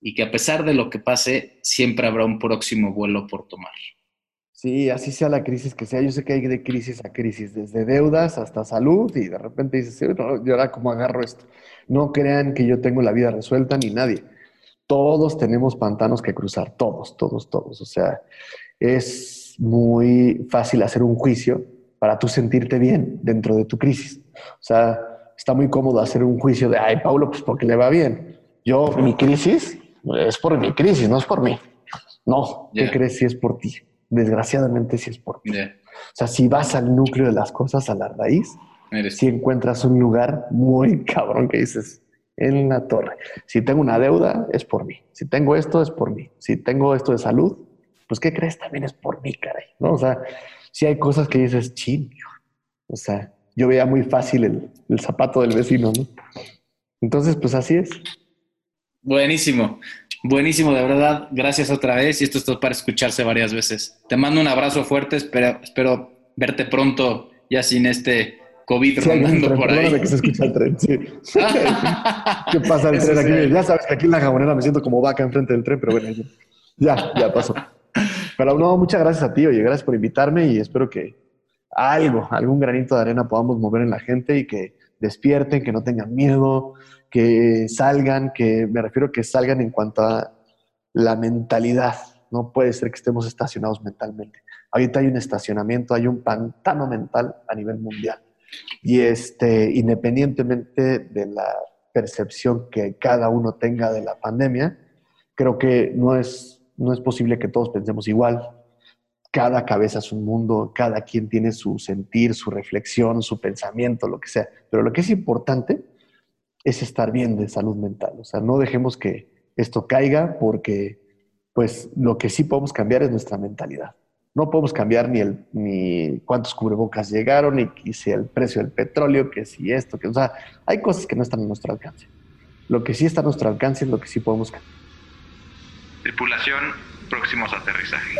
y que a pesar de lo que pase, siempre habrá un próximo vuelo por tomar. Sí, así sea la crisis que sea. Yo sé que hay de crisis a crisis, desde deudas hasta salud, y de repente dices, "Sí, no, ¿y ahora cómo agarro esto? No crean que yo tengo la vida resuelta ni nadie. Todos tenemos pantanos que cruzar, todos, todos, todos. O sea, es muy fácil hacer un juicio para tú sentirte bien dentro de tu crisis. O sea, está muy cómodo hacer un juicio de, ay, Paulo, pues porque le va bien. Yo, mi crisis es por mi crisis, no es por mí. No, ¿qué crees si es por ti? Desgraciadamente si es por ti. O sea, si vas al núcleo de las cosas, a la raíz, eres si encuentras un lugar muy (laughs) cabrón que dices, en la torre. Si tengo una deuda, es por mí. Si tengo esto, es por mí. Si tengo esto de salud, pues ¿qué crees? También es por mí, caray. ¿No? O sea, si hay cosas que dices, chin, hijo". o sea, yo veía muy fácil el, el zapato del vecino, ¿no? Entonces, pues así es. Buenísimo, buenísimo, de verdad. Gracias otra vez y esto está para escucharse varias veces. Te mando un abrazo fuerte, espero, espero verte pronto ya sin este COVID Sí, rondando tren, por ahí. que se escucha el tren, sí. (laughs) ¿Qué pasa el Eso tren aquí? sí. Ya sabes que aquí en la jabonera me siento como vaca enfrente del tren, pero bueno, ya, ya, ya pasó. Pero no, muchas gracias a ti, oye, gracias por invitarme y espero que algo, algún granito de arena podamos mover en la gente y que despierten, que no tengan miedo, que salgan, que me refiero que salgan en cuanto a la mentalidad. No puede ser que estemos estacionados mentalmente. Ahorita hay un estacionamiento, hay un pantano mental a nivel mundial. Y este, independientemente de la percepción que cada uno tenga de la pandemia, creo que no es, no es posible que todos pensemos igual. cada cabeza es un mundo, cada quien tiene su sentir, su reflexión, su pensamiento, lo que sea. Pero lo que es importante es estar bien de salud mental. O sea, no dejemos que esto caiga porque pues lo que sí podemos cambiar es nuestra mentalidad. No podemos cambiar ni, el, ni cuántos cubrebocas llegaron, ni si el precio del petróleo, que si esto, que, o sea, hay cosas que no están a nuestro alcance. Lo que sí está a nuestro alcance es lo que sí podemos cambiar. Tripulación, próximos a aterrizaje.